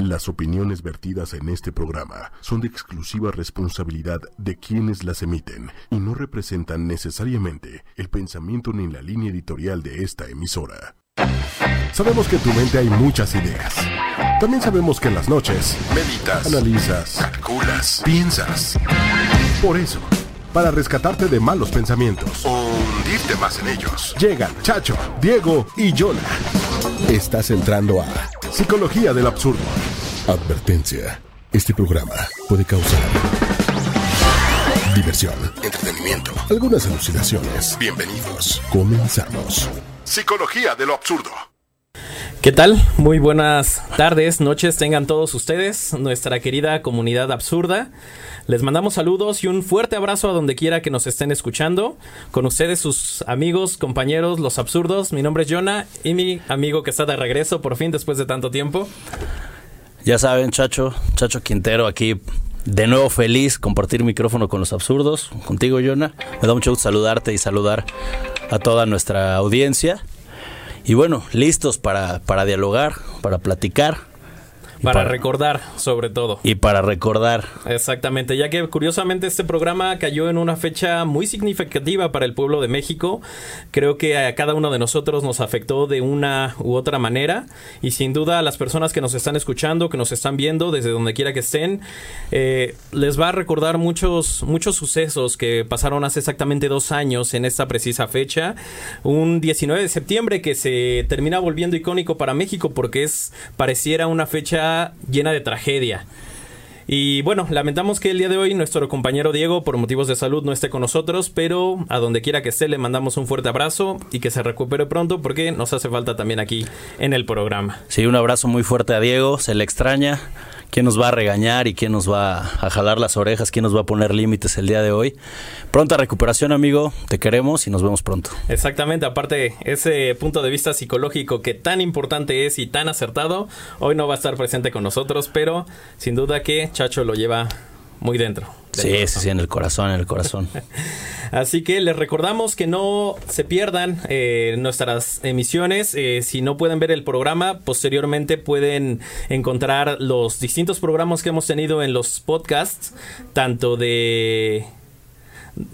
Las opiniones vertidas en este programa son de exclusiva responsabilidad de quienes las emiten y no representan necesariamente el pensamiento ni la línea editorial de esta emisora. Sabemos que en tu mente hay muchas ideas. También sabemos que en las noches meditas, analizas, calculas, piensas. Por eso, para rescatarte de malos pensamientos o hundirte más en ellos, llegan Chacho, Diego y Jonah. Estás entrando a Psicología del Absurdo. Advertencia. Este programa puede causar diversión, entretenimiento, algunas alucinaciones. Bienvenidos. Comenzamos. Psicología de lo Absurdo. ¿Qué tal? Muy buenas tardes, noches tengan todos ustedes, nuestra querida comunidad absurda. Les mandamos saludos y un fuerte abrazo a donde quiera que nos estén escuchando. Con ustedes sus amigos, compañeros, los absurdos. Mi nombre es Jonah y mi amigo que está de regreso por fin después de tanto tiempo. Ya saben, Chacho, Chacho Quintero aquí de nuevo feliz compartir micrófono con los absurdos, contigo, Jonah. Me da mucho gusto saludarte y saludar a toda nuestra audiencia. Y bueno, listos para, para dialogar, para platicar para, recordar, sobre todo. Y para recordar. Exactamente, ya que curiosamente este programa cayó en una fecha muy significativa para el pueblo de México. Creo que a cada uno de nosotros nos afectó de una u otra manera. Y sin duda a las personas que nos están escuchando, que nos están viendo, desde donde quiera que estén, eh, les va a recordar muchos, muchos sucesos que pasaron hace exactamente dos años en esta precisa fecha. Un 19 de septiembre que se termina volviendo icónico para México porque es pareciera una fecha llena de tragedia. Y bueno, lamentamos que el día de hoy nuestro compañero Diego por motivos de salud no esté con nosotros, pero a donde quiera que esté le mandamos un fuerte abrazo y que se recupere pronto porque nos hace falta también aquí en el programa. Sí, un abrazo muy fuerte a Diego, se le extraña quién nos va a regañar y quién nos va a jalar las orejas, quién nos va a poner límites el día de hoy. Pronta recuperación, amigo, te queremos y nos vemos pronto. Exactamente, aparte ese punto de vista psicológico que tan importante es y tan acertado, hoy no va a estar presente con nosotros, pero sin duda que Chacho lo lleva muy dentro. Sí, sí, sí, en el corazón, en el corazón. Así que les recordamos que no se pierdan eh, nuestras emisiones. Eh, si no pueden ver el programa, posteriormente pueden encontrar los distintos programas que hemos tenido en los podcasts, tanto de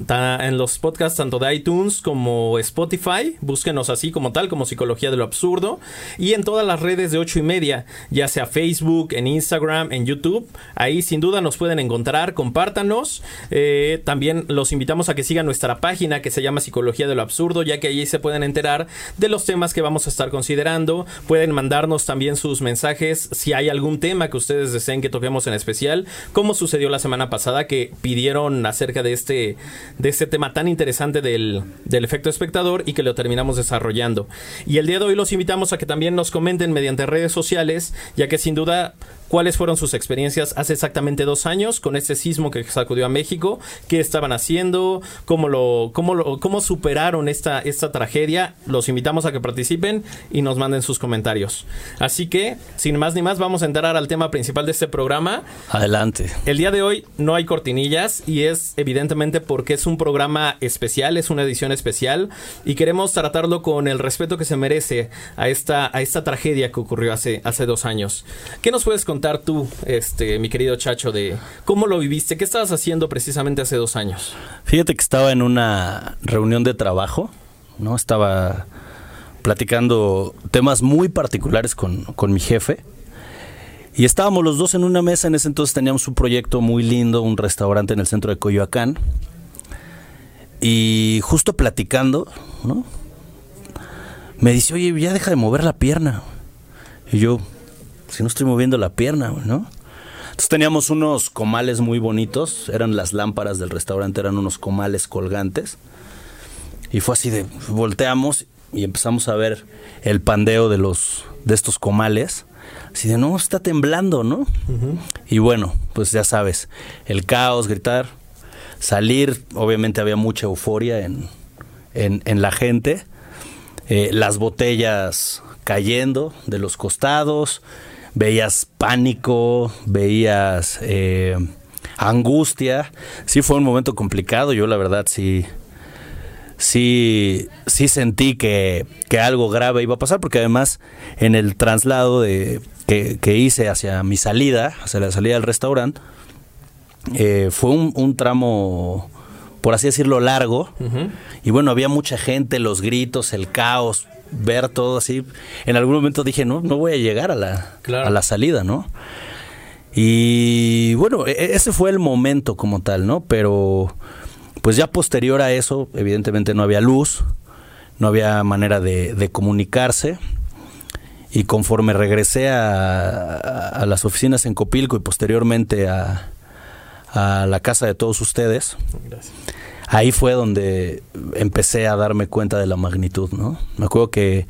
en los podcasts tanto de iTunes como Spotify. Búsquenos así como tal, como Psicología de lo Absurdo. Y en todas las redes de 8 y media, ya sea Facebook, en Instagram, en YouTube. Ahí sin duda nos pueden encontrar. Compártanos. Eh, también los invitamos a que sigan nuestra página que se llama Psicología de lo Absurdo, ya que allí se pueden enterar de los temas que vamos a estar considerando. Pueden mandarnos también sus mensajes si hay algún tema que ustedes deseen que toquemos en especial, como sucedió la semana pasada que pidieron acerca de este de este tema tan interesante del, del efecto espectador y que lo terminamos desarrollando. Y el día de hoy los invitamos a que también nos comenten mediante redes sociales, ya que sin duda cuáles fueron sus experiencias hace exactamente dos años con este sismo que sacudió a México, qué estaban haciendo, cómo lo, cómo lo, cómo superaron esta, esta tragedia. Los invitamos a que participen y nos manden sus comentarios. Así que, sin más ni más, vamos a entrar al tema principal de este programa. Adelante. El día de hoy no hay cortinillas y es evidentemente porque es un programa especial, es una edición especial y queremos tratarlo con el respeto que se merece a esta, a esta tragedia que ocurrió hace, hace dos años. ¿Qué nos puedes contar? Tú, este, mi querido Chacho, de cómo lo viviste? ¿Qué estabas haciendo precisamente hace dos años? Fíjate que estaba en una reunión de trabajo, ¿no? Estaba platicando temas muy particulares con, con mi jefe. Y estábamos los dos en una mesa, en ese entonces teníamos un proyecto muy lindo, un restaurante en el centro de Coyoacán. Y justo platicando, ¿no? Me dice, oye, ya deja de mover la pierna. Y yo, si no estoy moviendo la pierna, ¿no? Entonces teníamos unos comales muy bonitos, eran las lámparas del restaurante, eran unos comales colgantes. Y fue así de, volteamos y empezamos a ver el pandeo de los de estos comales. Así de, no, está temblando, ¿no? Y bueno, pues ya sabes, el caos, gritar, salir, obviamente había mucha euforia en, en, la gente, eh, las botellas cayendo de los costados, veías pánico, veías eh, angustia. Sí fue un momento complicado, yo la verdad sí, sí, sí sentí que, que, algo grave iba a pasar, porque además en el traslado de, que, que hice hacia mi salida, hacia la salida del restaurante, eh, fue un, un tramo, por así decirlo, largo. Y bueno, había mucha gente, los gritos, el caos, ver todo así. En algún momento dije, no, no voy a llegar a la, Claro. a la salida, ¿no? Y bueno, e- ese fue el momento como tal, ¿no? Pero pues ya posterior a eso, evidentemente no había luz, no había manera de, de comunicarse. Y conforme regresé a, a- a las oficinas en Copilco y posteriormente a, a la casa de todos ustedes, Gracias. ahí fue donde empecé a darme cuenta de la magnitud, ¿no? Me acuerdo que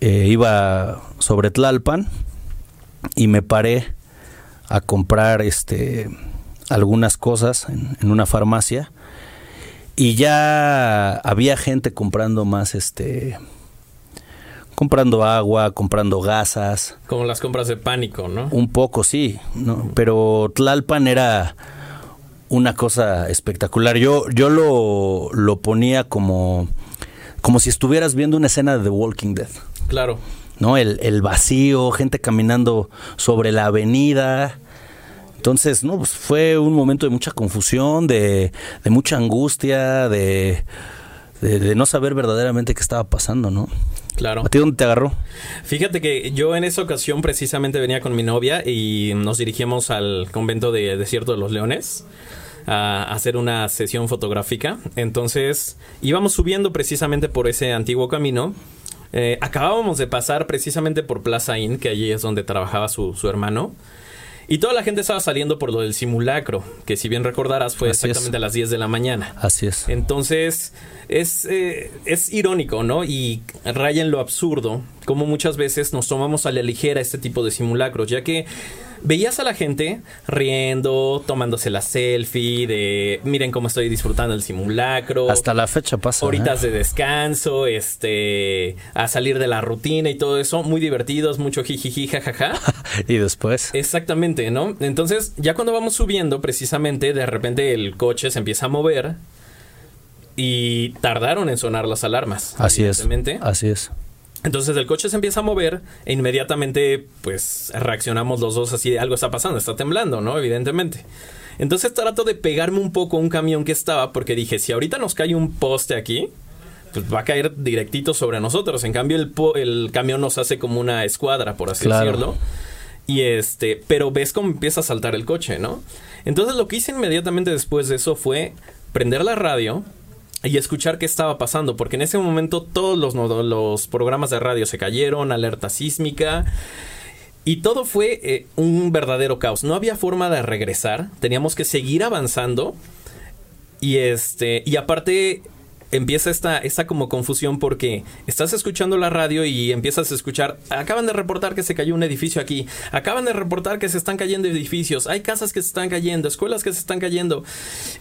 eh, iba sobre Tlalpan y me paré a comprar este algunas cosas en, en una farmacia y ya había gente comprando más este comprando agua, comprando gasas, Como las compras de pánico, ¿no? un poco, sí, ¿no? pero Tlalpan era una cosa espectacular. Yo, yo lo, lo ponía como, como si estuvieras viendo una escena de The Walking Dead. Claro. ¿no? El, el vacío, gente caminando sobre la avenida. Entonces, no, pues fue un momento de mucha confusión, de, de mucha angustia, de, de, de no saber verdaderamente qué estaba pasando, ¿no? Claro. ¿A ti dónde te agarró? Fíjate que yo en esa ocasión precisamente venía con mi novia y nos dirigimos al convento de Desierto de los Leones a hacer una sesión fotográfica. Entonces íbamos subiendo precisamente por ese antiguo camino. Eh, acabábamos de pasar precisamente por Plaza Inn, que allí es donde trabajaba su, su hermano. Y toda la gente estaba saliendo por lo del simulacro, que si bien recordarás fue Así es. exactamente a las 10 de la mañana. Así es. Entonces, es, eh, es irónico, ¿no? Y raya en lo absurdo, como muchas veces nos tomamos a la ligera este tipo de simulacros, ya que veías a la gente riendo, tomándose la selfie, de miren cómo estoy disfrutando el simulacro. Hasta la fecha pasa. ¿eh? Horitas de descanso, este, a salir de la rutina y todo eso, muy divertidos, mucho jijiji, jajaja. y después. Exactamente, ¿no? Entonces, ya cuando vamos subiendo, precisamente, de repente el coche se empieza a mover y tardaron en sonar las alarmas. Así es. Así es. Entonces el coche se empieza a mover e inmediatamente, pues, reaccionamos los dos así de algo está pasando, está temblando, ¿no? Evidentemente. Entonces trato de pegarme un poco a un camión que estaba porque dije, si ahorita nos cae un poste aquí, pues va a caer directito sobre nosotros. En cambio, el, po- el camión nos hace como una escuadra, por así Claro. decirlo. Y este, pero ves cómo empieza a saltar el coche, ¿no? Entonces lo que hice inmediatamente después de eso fue prender la radio y escuchar qué estaba pasando, porque en ese momento todos los, los programas de radio se cayeron, alerta sísmica, y todo fue eh, un verdadero caos. No había forma de regresar, teníamos que seguir avanzando, y este, y aparte empieza esta, esta como confusión porque estás escuchando la radio y empiezas a escuchar, acaban de reportar que se cayó un edificio aquí, acaban de reportar que se están cayendo edificios, hay casas que se están cayendo, escuelas que se están cayendo,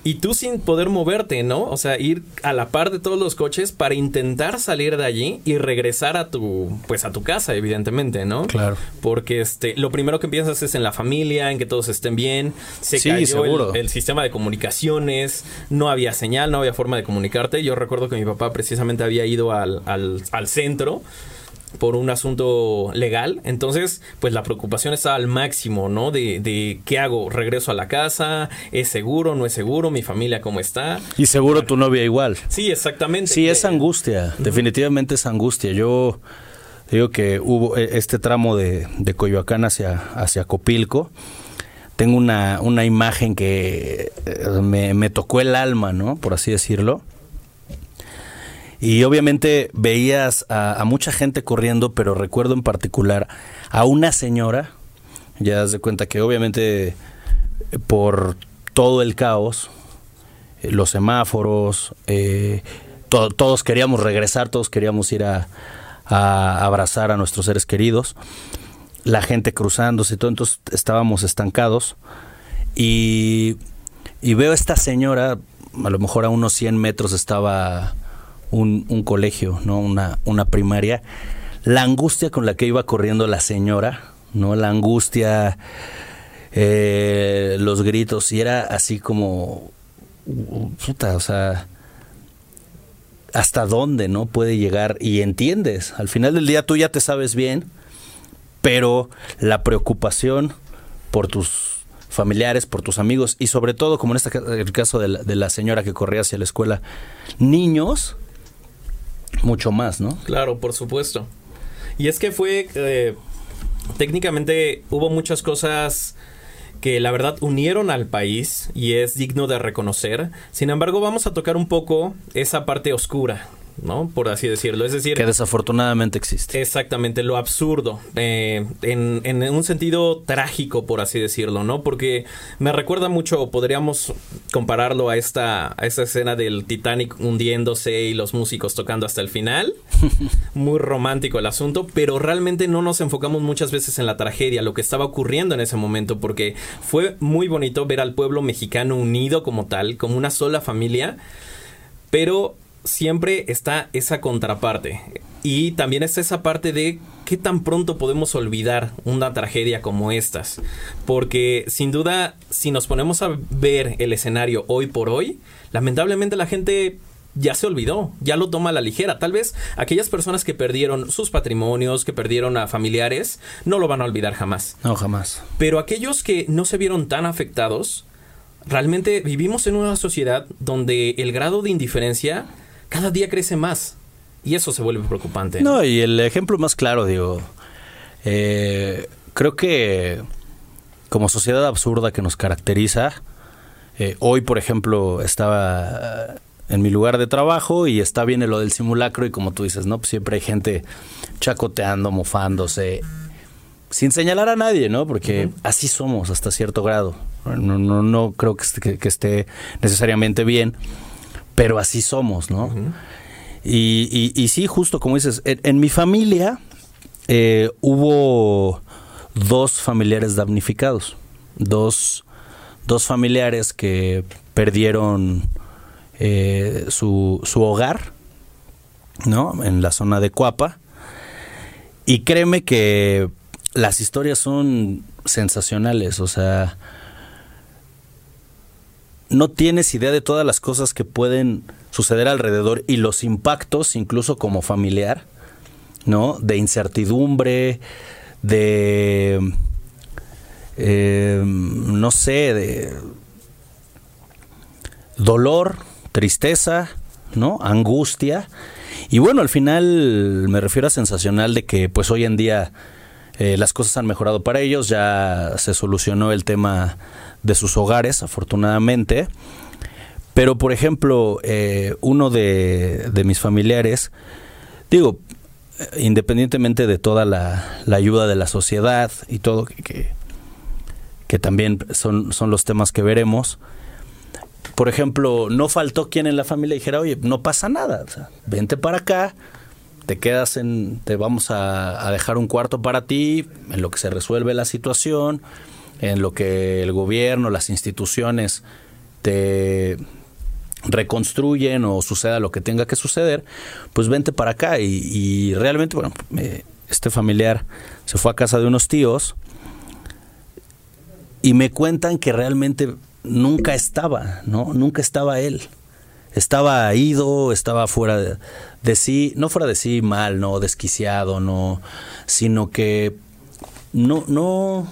y tú sin poder moverte, ¿no? O sea, ir a la par de todos los coches para intentar salir de allí y regresar a tu, pues a tu casa, evidentemente, ¿no? Claro. Porque este, lo primero que piensas es en la familia, en que todos estén bien, se Sí, cayó el- sistema de comunicaciones, no había señal, no había forma de comunicarte. Yo recuerdo que mi papá precisamente había ido al, al, al centro por un asunto legal. Entonces, pues la preocupación estaba al máximo, ¿no? De, de qué hago, regreso a la casa, es seguro, no es seguro, mi familia cómo está. Y seguro tu novia igual. Sí, exactamente. Sí, es angustia, definitivamente es angustia. Yo digo que hubo eh, este tramo de, de Coyoacán hacia, hacia Copilco. Tengo una, una imagen que eh, me, me tocó el alma, ¿no? Por así decirlo. Y obviamente veías a, mucha gente corriendo, pero recuerdo en particular a una señora, ya das de cuenta que obviamente eh, por todo el caos, eh, los semáforos, eh, to- todos queríamos regresar, todos queríamos ir a, a abrazar a nuestros seres queridos, la gente cruzándose y todo, entonces estábamos estancados y, y veo a esta señora, a lo mejor a unos 100 metros estaba un, colegio, ¿no? Una, una primaria, la angustia con la que iba corriendo la señora, ¿no? La angustia, eh, los gritos, y era así como, puta, o sea, hasta dónde, ¿no? Puede llegar, y entiendes, al final del día tú ya te sabes bien, pero la preocupación por tus familiares, por tus amigos y sobre todo, como en este caso de la señora que corría hacia la escuela, niños, mucho más, ¿no? Claro, por supuesto. Y es que fue, eh, técnicamente hubo muchas cosas que la verdad unieron al país y es digno de reconocer. Sin embargo, vamos a tocar un poco esa parte oscura ¿no? Por así decirlo. Es decir... Que desafortunadamente existe. Exactamente, lo absurdo. Eh, en, en, un sentido trágico, por así decirlo, ¿no? Porque me recuerda mucho, podríamos compararlo a esta, a esta escena del Titanic hundiéndose y los músicos tocando hasta el final. Muy romántico el asunto, pero realmente no nos enfocamos muchas veces en la tragedia, lo que estaba ocurriendo en ese momento, porque fue muy bonito ver al pueblo mexicano unido como tal, como una sola familia. Pero siempre está esa contraparte. Y también está esa parte de qué tan pronto podemos olvidar una tragedia como estas. Porque sin duda, si nos ponemos a ver el escenario hoy por hoy, lamentablemente la gente ya se olvidó, ya lo toma a la ligera. Tal vez aquellas personas que perdieron sus patrimonios, que perdieron a familiares, no lo van a olvidar jamás. No, jamás. Pero aquellos que no se vieron tan afectados, realmente vivimos en una sociedad donde el grado de indiferencia cada día crece más. Y eso se vuelve preocupante. No, y el ejemplo más claro, digo, eh, creo que como sociedad absurda que nos caracteriza, eh, hoy, por ejemplo, estaba eh, en mi lugar de trabajo y está bien lo del simulacro y como tú dices, ¿no? Pues siempre hay gente chacoteando, mofándose, sin señalar a nadie, ¿no? Porque así somos hasta cierto grado. No, no, no creo que que esté necesariamente bien pero así somos, ¿no? y, y, sí, justo como dices, en, mi familia eh, hubo dos familiares damnificados, dos, dos familiares que perdieron eh, su, su hogar, ¿no? En la zona de Cuapa. Y créeme que las historias son sensacionales, o sea, no tienes idea de todas las cosas que pueden suceder alrededor y los impactos, incluso como familiar, ¿no? De incertidumbre, de, eh, no sé, de dolor, tristeza, ¿no? Angustia. Y bueno, al final me refiero a sensacional de que pues hoy en día eh, las cosas han mejorado para ellos, ya se solucionó el tema de sus hogares, afortunadamente. Pero, por ejemplo, eh, uno de, mis familiares, digo, independientemente de toda la, ayuda de la sociedad y todo, que, que, también son, son los temas que veremos, por ejemplo, no faltó quien en la familia dijera, oye, no pasa nada, vente para acá, te quedas en, te vamos a, dejar un cuarto para ti, en lo que se resuelve la situación, en lo que el gobierno, las instituciones te reconstruyen o suceda lo que tenga que suceder, pues vente para acá. Y, realmente, bueno, este familiar se fue a casa de unos tíos y me cuentan que realmente nunca estaba, ¿no? Nunca estaba él. Estaba ido, estaba fuera de, de sí, no fuera de sí mal, no desquiciado, no, sino que no, no,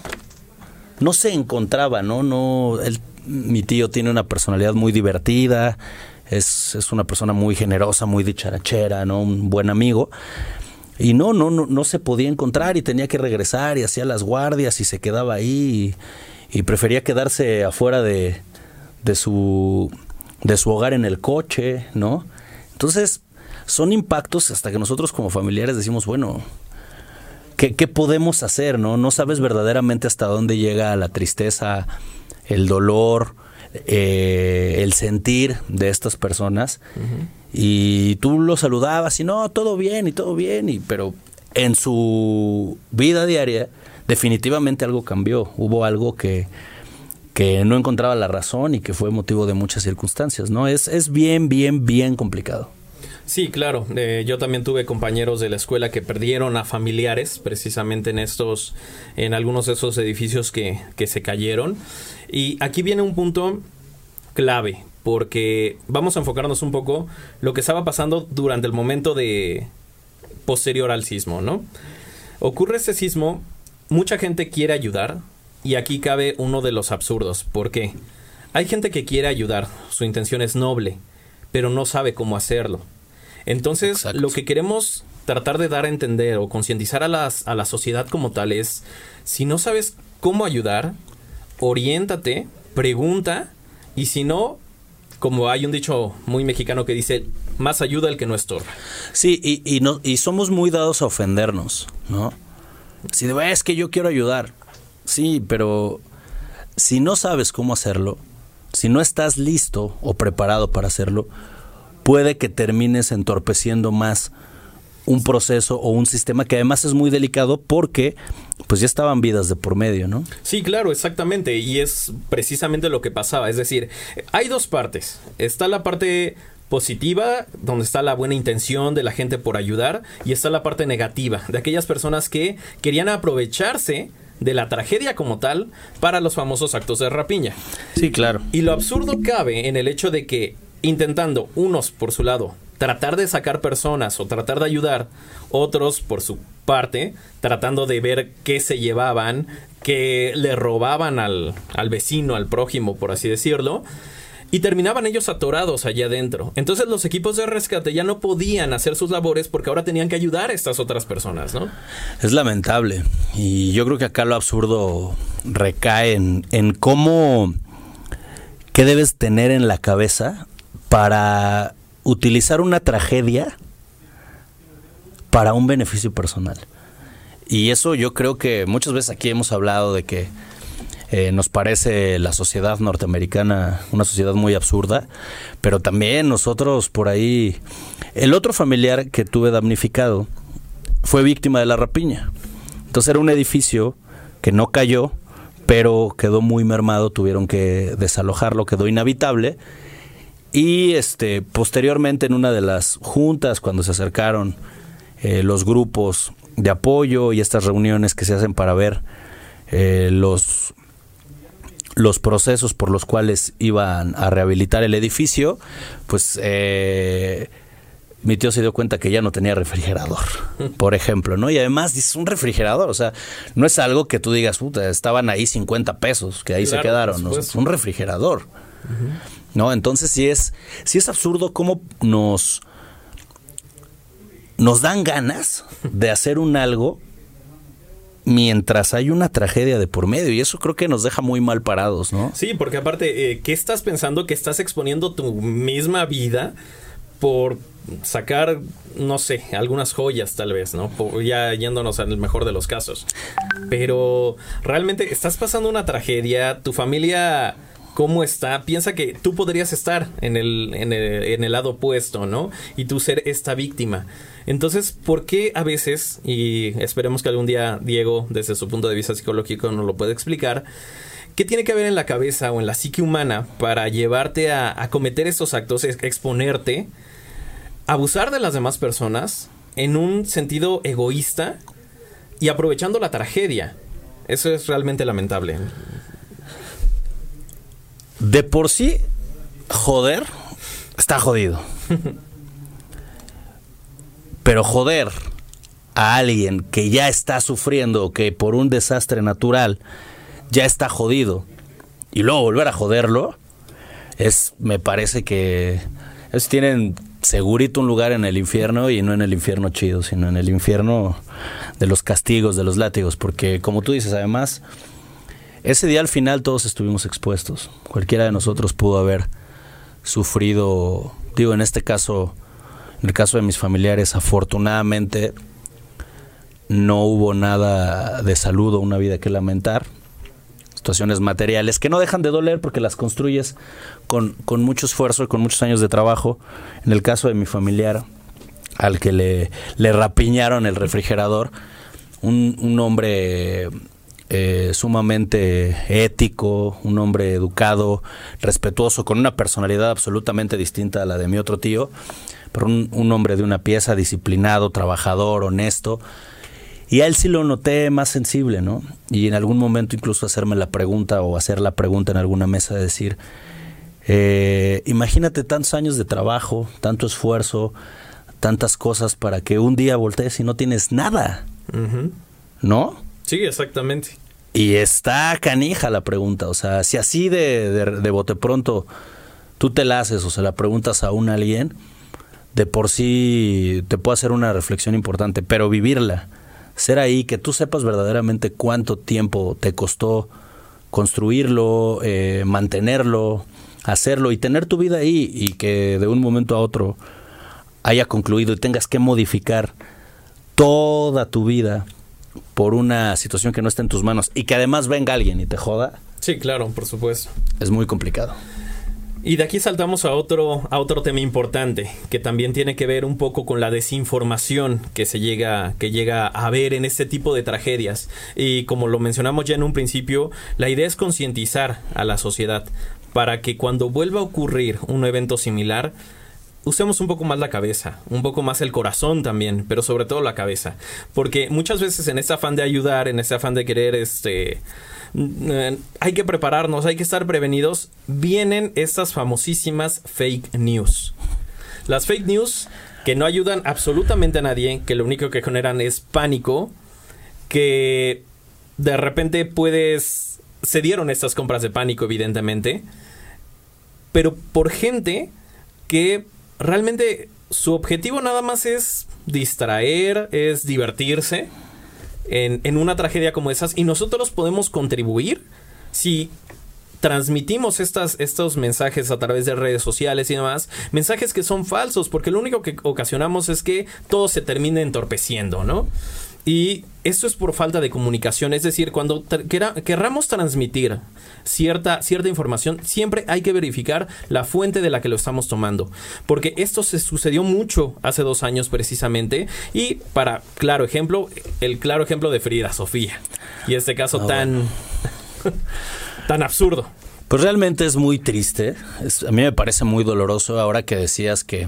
no se encontraba, ¿no? No, mi tío tiene una personalidad muy divertida, es, es, una persona muy generosa, muy dicharachera, ¿no? Un buen amigo. Y no, no, no, no se podía encontrar y tenía que regresar y hacía las guardias y se quedaba ahí y, y prefería quedarse afuera de, de, su, de su hogar en el coche, ¿no? Entonces, son impactos hasta que nosotros como familiares decimos, bueno, ¿qué, podemos hacer? ¿no? no sabes verdaderamente hasta dónde llega la tristeza, el dolor, eh, el sentir de estas personas. Y tú lo saludabas y no, todo bien y todo bien, y, pero en su vida diaria definitivamente algo cambió, hubo algo que, que no encontraba la razón y que fue motivo de muchas circunstancias, ¿no? Es, es bien, bien, bien complicado. Sí, claro. Eh, yo también tuve compañeros de la escuela que perdieron a familiares precisamente en estos, en algunos de esos edificios que, que se cayeron. Y aquí viene un punto clave, porque vamos a enfocarnos un poco lo que estaba pasando durante el momento de posterior al sismo, ¿no? Ocurre este sismo mucha gente quiere ayudar y aquí cabe uno de los absurdos. ¿Por qué? Hay gente que quiere ayudar, su intención es noble, pero no sabe cómo hacerlo. Entonces, lo que queremos tratar de dar a entender o concientizar a, las, a la sociedad como tal es, si no sabes cómo ayudar, oriéntate, pregunta, y si no, como hay un dicho muy mexicano que dice, más ayuda el que no estorba. Sí, y, y, no, y somos muy dados a ofendernos, ¿no? Si de, es que yo quiero ayudar. Sí, pero si no sabes cómo hacerlo, si no estás listo o preparado para hacerlo, puede que termines entorpeciendo más un proceso o un sistema que además es muy delicado porque pues ya estaban vidas de por medio, ¿no? Sí, claro, exactamente. Y es precisamente lo que pasaba. Es decir, hay dos partes. Está la parte positiva, donde está la buena intención de la gente por ayudar, y está la parte negativa, de aquellas personas que querían aprovecharse de la tragedia como tal para los famosos actos de rapiña. Sí, claro. Y lo absurdo cabe en el hecho de que intentando unos por su lado tratar de sacar personas o tratar de ayudar, otros por su parte tratando de ver qué se llevaban, qué le robaban al, al vecino, al prójimo, por así decirlo, y terminaban ellos atorados allá adentro. Entonces los equipos de rescate ya no podían hacer sus labores porque ahora tenían que ayudar a estas otras personas, ¿no? Es lamentable. Y yo creo que acá lo absurdo recae en, en cómo, qué debes tener en la cabeza para utilizar una tragedia para un beneficio personal. Y eso yo creo que muchas veces aquí hemos hablado de que eh, nos parece la sociedad norteamericana una sociedad muy absurda, pero también nosotros por ahí, el otro familiar que tuve damnificado fue víctima de la rapiña. Entonces era un edificio que no cayó, pero quedó muy mermado, tuvieron que desalojarlo, quedó inhabitable y este, posteriormente en una de las juntas, cuando se acercaron eh, los grupos de apoyo y estas reuniones que se hacen para ver eh, los, los procesos por los cuales iban a rehabilitar el edificio, pues eh, mi tío se dio cuenta que ya no tenía refrigerador, por ejemplo, ¿no? Y además dices, un refrigerador, o sea, no es algo que tú digas, puta, estaban ahí 50 pesos, que ahí se quedaron, ¿no? Es un refrigerador. ¿No? Entonces sí es, sí es absurdo cómo nos, nos dan ganas de hacer un algo mientras hay una tragedia de por medio y eso creo que nos deja muy mal parados, ¿no? Sí, porque aparte, eh, ¿qué estás pensando que estás exponiendo tu misma vida por sacar, no sé, algunas joyas tal vez, ¿no? ya yéndonos al mejor de los casos. Pero realmente estás pasando una tragedia, tu familia cómo está, piensa que tú podrías estar en el, en el, en el lado opuesto, ¿no? Y tú ser esta víctima. Entonces, ¿por qué a veces, y esperemos que algún día Diego, desde su punto de vista psicológico, nos lo pueda explicar, ¿Qué tiene que haber en la cabeza o en la psique humana para llevarte a, a, cometer estos actos, exponerte, abusar de las demás personas en un sentido egoísta y aprovechando la tragedia? Eso es realmente lamentable. De por sí, joder, está jodido. Pero joder a alguien que ya está sufriendo, que por un desastre natural ya está jodido, y luego volver a joderlo, es, me parece que es, tienen segurito un lugar en el infierno y no en el infierno chido, sino en el infierno de los castigos, de los látigos, porque como tú dices, además, ese día al final todos estuvimos expuestos. Cualquiera de nosotros pudo haber sufrido, digo, en este caso, en el caso de mis familiares, afortunadamente no hubo nada de salud o una vida que lamentar. Situaciones materiales que no dejan de doler porque las construyes con, con mucho esfuerzo y con muchos años de trabajo. En el caso de mi familiar, al que le, le rapiñaron el refrigerador, un, un hombre eh, sumamente ético, un hombre educado, respetuoso, con una personalidad absolutamente distinta a la de mi otro tío, pero un, hombre de una pieza, disciplinado, trabajador, honesto. Y a él sí lo noté más sensible, ¿no? Y en algún momento incluso hacerme la pregunta o hacer la pregunta en alguna mesa de decir, eh, imagínate tantos años de trabajo, tanto esfuerzo, tantas cosas para que un día voltees y no tienes nada, ¿no? Sí, exactamente. Y está canija la pregunta. O sea, si así de, de, bote pronto tú te la haces o se la preguntas a un alguien, de por sí te puede hacer una reflexión importante, pero vivirla, ser ahí, que tú sepas verdaderamente cuánto tiempo te costó construirlo, eh, mantenerlo, hacerlo y tener tu vida ahí y que de un momento a otro haya concluido y tengas que modificar toda tu vida por una situación que no está en tus manos y que además venga alguien y te joda. Sí, claro, por supuesto. Es muy complicado. Y de aquí saltamos a otro, a otro tema importante, que también tiene que ver un poco con la desinformación que se llega, que llega a ver en este tipo de tragedias. Y como lo mencionamos ya en un principio, la idea es concientizar a la sociedad para que cuando vuelva a ocurrir un evento similar, usemos un poco más la cabeza, un poco más el corazón también, pero sobre todo la cabeza. Porque muchas veces en este afán de ayudar, en este afán de querer este eh, hay que prepararnos, hay que estar prevenidos, vienen estas famosísimas fake news. Las fake news que no ayudan absolutamente a nadie, que lo único que generan es pánico, que de repente puedes... Se dieron estas compras de pánico, evidentemente, pero por gente que realmente su objetivo nada más es distraer, es divertirse en, una tragedia como esas y nosotros podemos contribuir si transmitimos estas, estos mensajes a través de redes sociales y demás, mensajes que son falsos, porque lo único que ocasionamos es que todo se termine entorpeciendo, ¿no? Y esto es por falta de comunicación, es decir, cuando querramos transmitir cierta, cierta información, siempre hay que verificar la fuente de la que lo estamos tomando, porque esto se sucedió mucho hace dos años precisamente, y para claro ejemplo, el claro ejemplo de Frida Sofía, y este caso ah, tan, tan absurdo. Pues realmente es muy triste, a mí me parece muy doloroso ahora que decías que,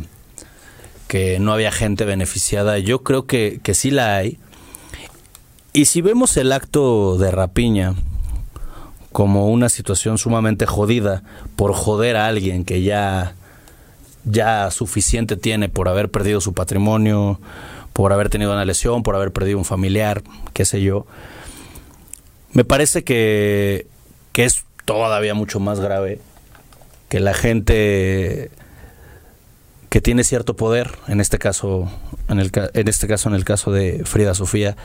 que no había gente beneficiada, yo creo que, que sí la hay, y si vemos el acto de rapiña como una situación sumamente jodida por joder a alguien que ya ya suficiente tiene por haber perdido su patrimonio, por haber tenido una lesión, por haber perdido un familiar, qué sé yo. Me parece que, que es todavía mucho más grave que la gente que tiene cierto poder, en este caso, en, el, en este caso, en el caso de Frida Sofía,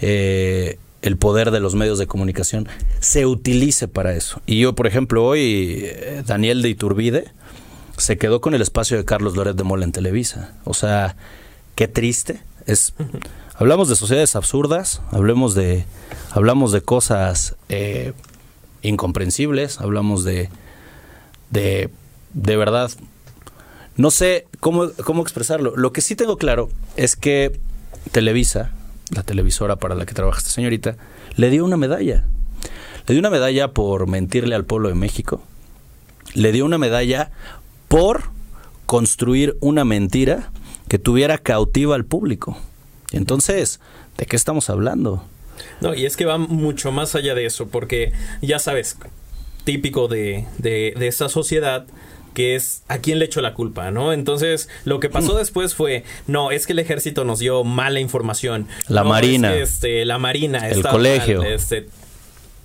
eh, el poder de los medios de comunicación se utilice para eso. Y yo, por ejemplo, hoy eh, Daniel de Iturbide se quedó con el espacio de Carlos Loret de Mola en Televisa. O sea, qué triste. Es, hablamos de sociedades absurdas, hablemos de, hablamos de cosas eh, incomprensibles, hablamos de, de, de verdad, no sé cómo, cómo expresarlo. Lo que sí tengo claro es que Televisa, la televisora para la que trabaja esta señorita, le dio una medalla. Le dio una medalla por mentirle al pueblo de México. Le dio una medalla por construir una mentira que tuviera cautiva al público. Entonces, ¿de qué estamos hablando? No, y es que va mucho más allá de eso, porque ya sabes, típico de, de, de esta sociedad, que es a quién le echó la culpa, ¿no? Entonces, lo que pasó mm. después fue, no, es que el ejército nos dio mala información. La Marina. este, la Marina. El colegio. este,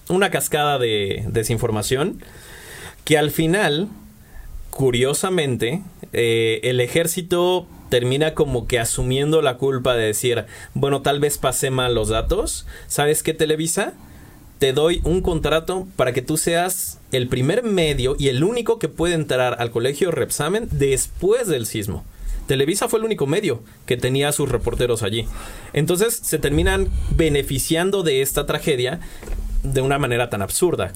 una cascada de desinformación que al final, curiosamente, eh, el ejército termina como que asumiendo la culpa de decir, bueno, tal vez pasé mal los datos. ¿Sabes qué, Televisa? Te doy un contrato para que tú seas el primer medio y el único que puede entrar al colegio Repsamen después del sismo. Televisa fue el único medio que tenía a sus reporteros allí. Entonces se terminan beneficiando de esta tragedia de una manera tan absurda.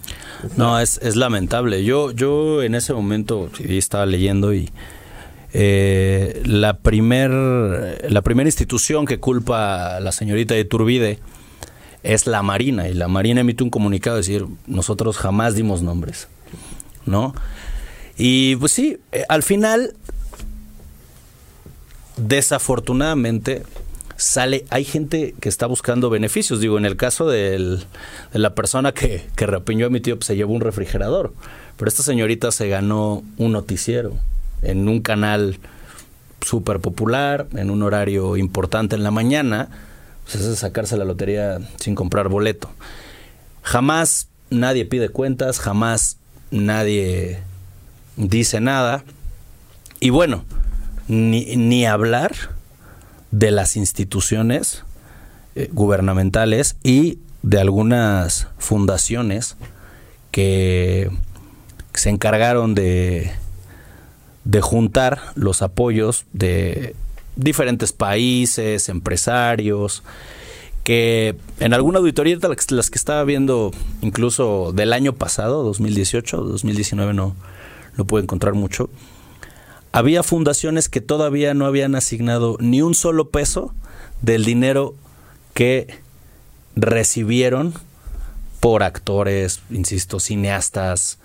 No, es, lamentable. Yo, yo en ese momento estaba leyendo y eh, la primer, la primera institución que culpa a la señorita de Turbide es la Marina y la Marina emite un comunicado de decir, nosotros jamás dimos nombres, ¿no? Y pues sí, eh, al final, desafortunadamente, sale, hay gente que está buscando beneficios. Digo, en el caso de la persona que, que rapiñó a mi tío, pues, se llevó un refrigerador. Pero esta señorita se ganó un noticiero en un canal súper popular, en un horario importante en la mañana pues es sacarse la lotería sin comprar boleto. Jamás nadie pide cuentas, jamás nadie dice nada. Y bueno, ni, ni hablar de las instituciones eh, gubernamentales y de algunas fundaciones que se encargaron de, de juntar los apoyos de diferentes países, empresarios, que en alguna auditoría, las que estaba viendo incluso del año pasado, 2018, 2019 no lo puedo encontrar mucho, había fundaciones que todavía no habían asignado ni un solo peso del dinero que recibieron por actores, insisto, cineastas,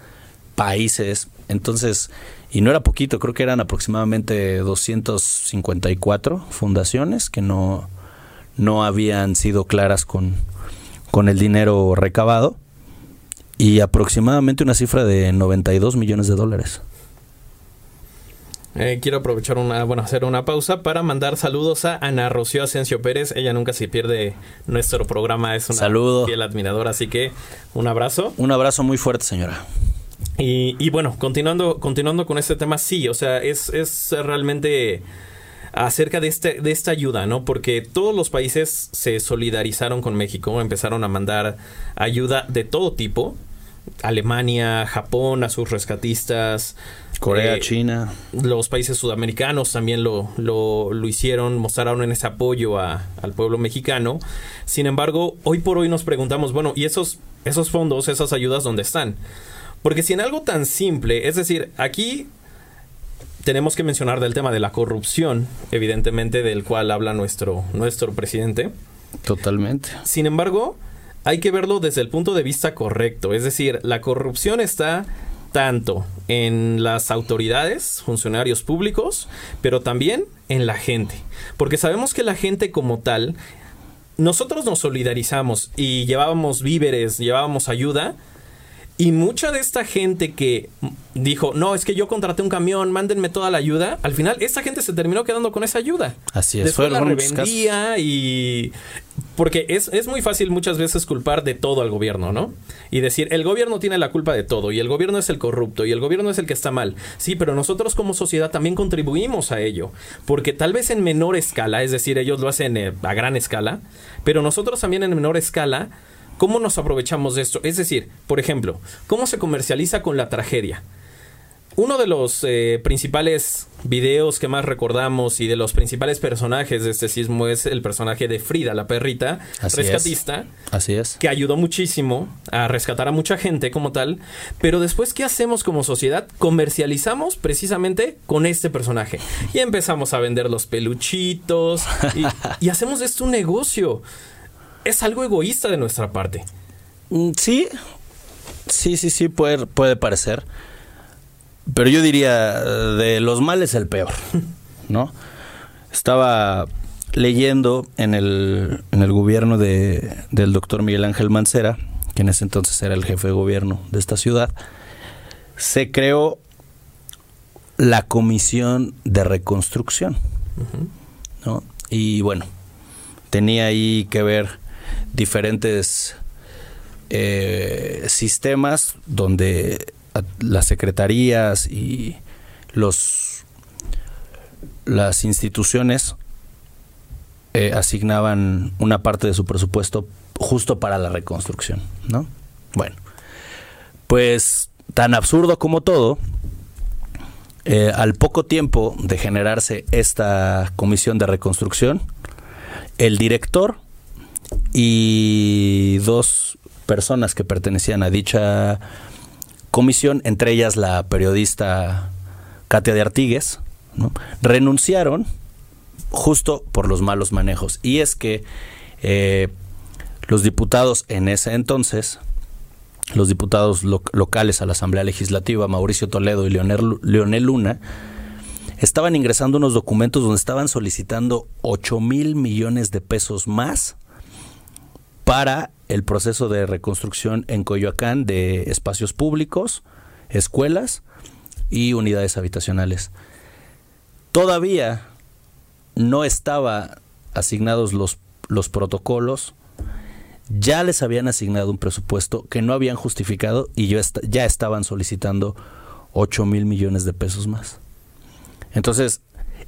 países. Entonces, y no era poquito, creo que eran aproximadamente 254 fundaciones que no, no habían sido claras con, con el dinero recabado y aproximadamente una cifra de 92 millones de dólares. Eh, quiero aprovechar una, bueno, hacer una pausa para mandar saludos a Ana Rocío Asensio Pérez. Ella nunca se pierde nuestro programa, es una Saludo. fiel admiradora, así que un abrazo. Un abrazo muy fuerte, señora. Y, y bueno, continuando, continuando con este tema, sí, o sea, es, es realmente acerca de, este, de esta ayuda, ¿no? Porque todos los países se solidarizaron con México, empezaron a mandar ayuda de todo tipo. Alemania, Japón, a sus rescatistas. Corea, eh, China. Los países sudamericanos también lo, lo, lo hicieron, mostraron en ese apoyo a, al pueblo mexicano. Sin embargo, hoy por hoy nos preguntamos, bueno, ¿y esos, esos fondos, esas ayudas, dónde están? Porque si en algo tan simple, es decir, aquí tenemos que mencionar del tema de la corrupción, evidentemente, del cual habla nuestro, nuestro presidente. Totalmente. Sin embargo, hay que verlo desde el punto de vista correcto. Es decir, la corrupción está tanto en las autoridades, funcionarios públicos, pero también en la gente. Porque sabemos que la gente como tal, nosotros nos solidarizamos y llevábamos víveres, llevábamos ayuda, y mucha de esta gente que dijo, no, es que yo contraté un camión, mándenme toda la ayuda, al final esta gente se terminó quedando con esa ayuda. Así es. Después la revendía y... Porque es, es muy fácil muchas veces culpar de todo al gobierno, ¿no? Y decir, el gobierno tiene la culpa de todo y el gobierno es el corrupto y el gobierno es el que está mal. Sí, pero nosotros como sociedad también contribuimos a ello. Porque tal vez en menor escala, es decir, ellos lo hacen eh, a gran escala, pero nosotros también en menor escala ¿Cómo nos aprovechamos de esto? Es decir, por ejemplo, ¿cómo se comercializa con la tragedia? Uno de los eh, principales videos que más recordamos y de los principales personajes de este sismo es el personaje de Frida, la perrita Así rescatista, es. Así es. que ayudó muchísimo a rescatar a mucha gente como tal. Pero después, ¿qué hacemos como sociedad? Comercializamos precisamente con este personaje. Y empezamos a vender los peluchitos y, y hacemos de esto un negocio es algo egoísta de nuestra parte. Mm, Sí, sí, sí, sí, puede, puede parecer. Pero yo diría, de los males el peor, ¿no? Estaba leyendo en el, en el gobierno de, del doctor Miguel Ángel Mancera, que en ese entonces era el jefe de gobierno de esta ciudad, se creó la comisión de reconstrucción, ¿no? Y bueno, tenía ahí que ver diferentes eh, sistemas donde las secretarías y los las instituciones eh, asignaban una parte de su presupuesto justo para la reconstrucción, ¿no? Bueno, pues tan absurdo como todo, eh, al poco tiempo de generarse esta comisión de reconstrucción, el director y dos personas que pertenecían a dicha comisión, entre ellas la periodista Katia de Artigues, renunciaron justo por los malos manejos. Y es que eh, los diputados en ese entonces, los diputados lo- locales a la Asamblea Legislativa, Mauricio Toledo y Leonel, Leonel Luna, estaban ingresando unos documentos donde estaban solicitando 8 mil millones de pesos más para el proceso de reconstrucción en Coyoacán de espacios públicos, escuelas y unidades habitacionales. Todavía no estaba asignados los los protocolos, ya les habían asignado un presupuesto que no habían justificado y ya estaban solicitando 8 mil millones de pesos más. Entonces,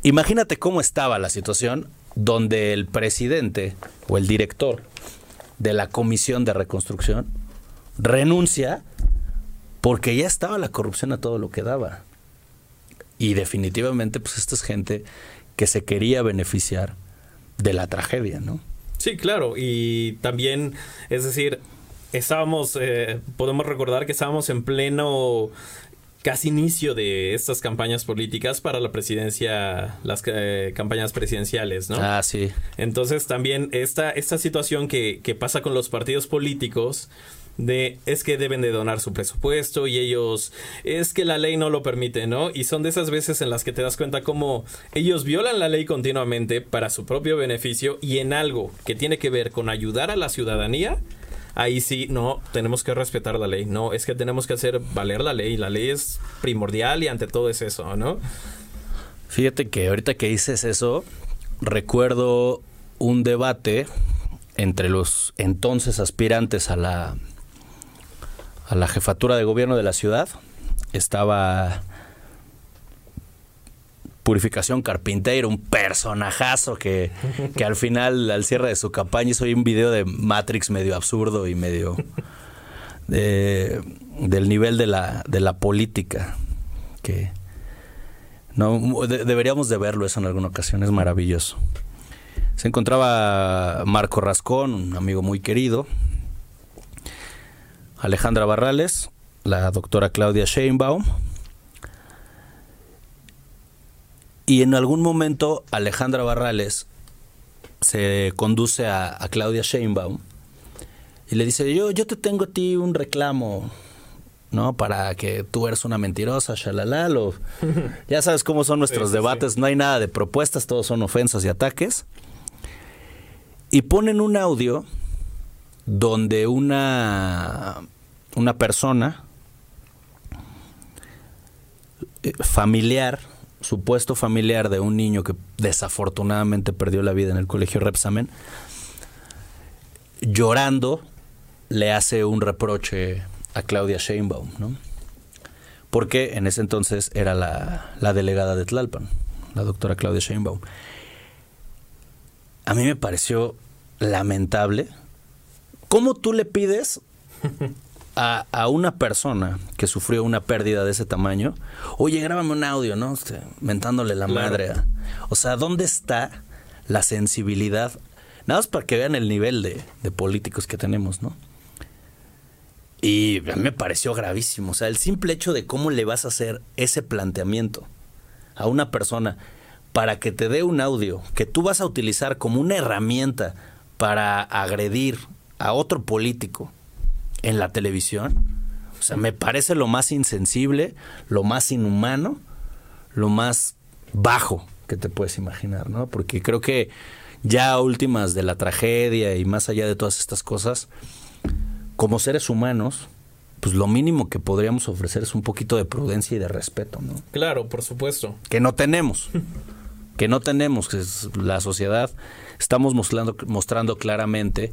imagínate cómo estaba la situación donde el presidente o el director de la comisión de reconstrucción renuncia porque ya estaba la corrupción a todo lo que daba. Y definitivamente, pues esta es gente que se quería beneficiar de la tragedia, ¿no? Sí, claro. Y también, es decir, estábamos, eh, podemos recordar que estábamos en pleno casi inicio de estas campañas políticas para la presidencia, las eh, campañas presidenciales, ¿no? Ah, sí. Entonces también esta, esta situación que, que pasa con los partidos políticos, de es que deben de donar su presupuesto y ellos es que la ley no lo permite, ¿no? Y son de esas veces en las que te das cuenta cómo ellos violan la ley continuamente para su propio beneficio y en algo que tiene que ver con ayudar a la ciudadanía, ahí sí, no, tenemos que respetar la ley. No, es que tenemos que hacer valer la ley. La ley es primordial y ante todo es eso, ¿no? Fíjate que ahorita que dices eso, recuerdo un debate entre los entonces aspirantes a la, a la jefatura de gobierno de la ciudad. Estaba Purificación Carpintero, un personajazo que, que al final, al cierre de su campaña, hizo un video de Matrix medio absurdo y medio del nivel de la, de la política. Que no deberíamos de verlo eso en alguna ocasión, es maravilloso. Se encontraba Marco Rascón, un amigo muy querido, Alejandra Barrales, la doctora Claudia Sheinbaum, Y en algún momento Alejandra Barrales se conduce a, Claudia Sheinbaum y le dice, yo, yo te tengo a ti un reclamo, ¿no? Para que tú eres una mentirosa, shalala. ya sabes cómo son nuestros debates, no hay nada de propuestas, todos son ofensas y ataques. Y ponen un audio donde una, una persona eh, familiar supuesto familiar de un niño que desafortunadamente perdió la vida en el colegio Repsamen, llorando, le hace un reproche a Claudia Sheinbaum, ¿no? Porque en ese entonces era la, la delegada de Tlalpan, la doctora Claudia Sheinbaum. A mí me pareció lamentable. ¿Cómo tú le pides a, a, una persona que sufrió una pérdida de ese tamaño, oye, grábame un audio, ¿no? Este, mentándole la madre. o sea, ¿dónde está la sensibilidad? Nada más para que vean el nivel de, de políticos que tenemos, ¿no? Y a mí me pareció gravísimo. O sea, el simple hecho de cómo le vas a hacer ese planteamiento a una persona para que te dé un audio que tú vas a utilizar como una herramienta para agredir a otro político en la televisión. O sea, me parece lo más insensible, lo más inhumano, lo más bajo que te puedes imaginar, ¿no? Porque creo que ya últimas de la tragedia y más allá de todas estas cosas, como seres humanos, pues lo mínimo que podríamos ofrecer es un poquito de prudencia y de respeto, ¿no? Claro, por supuesto. Que no tenemos. que no tenemos, que es la sociedad estamos mostrando, mostrando claramente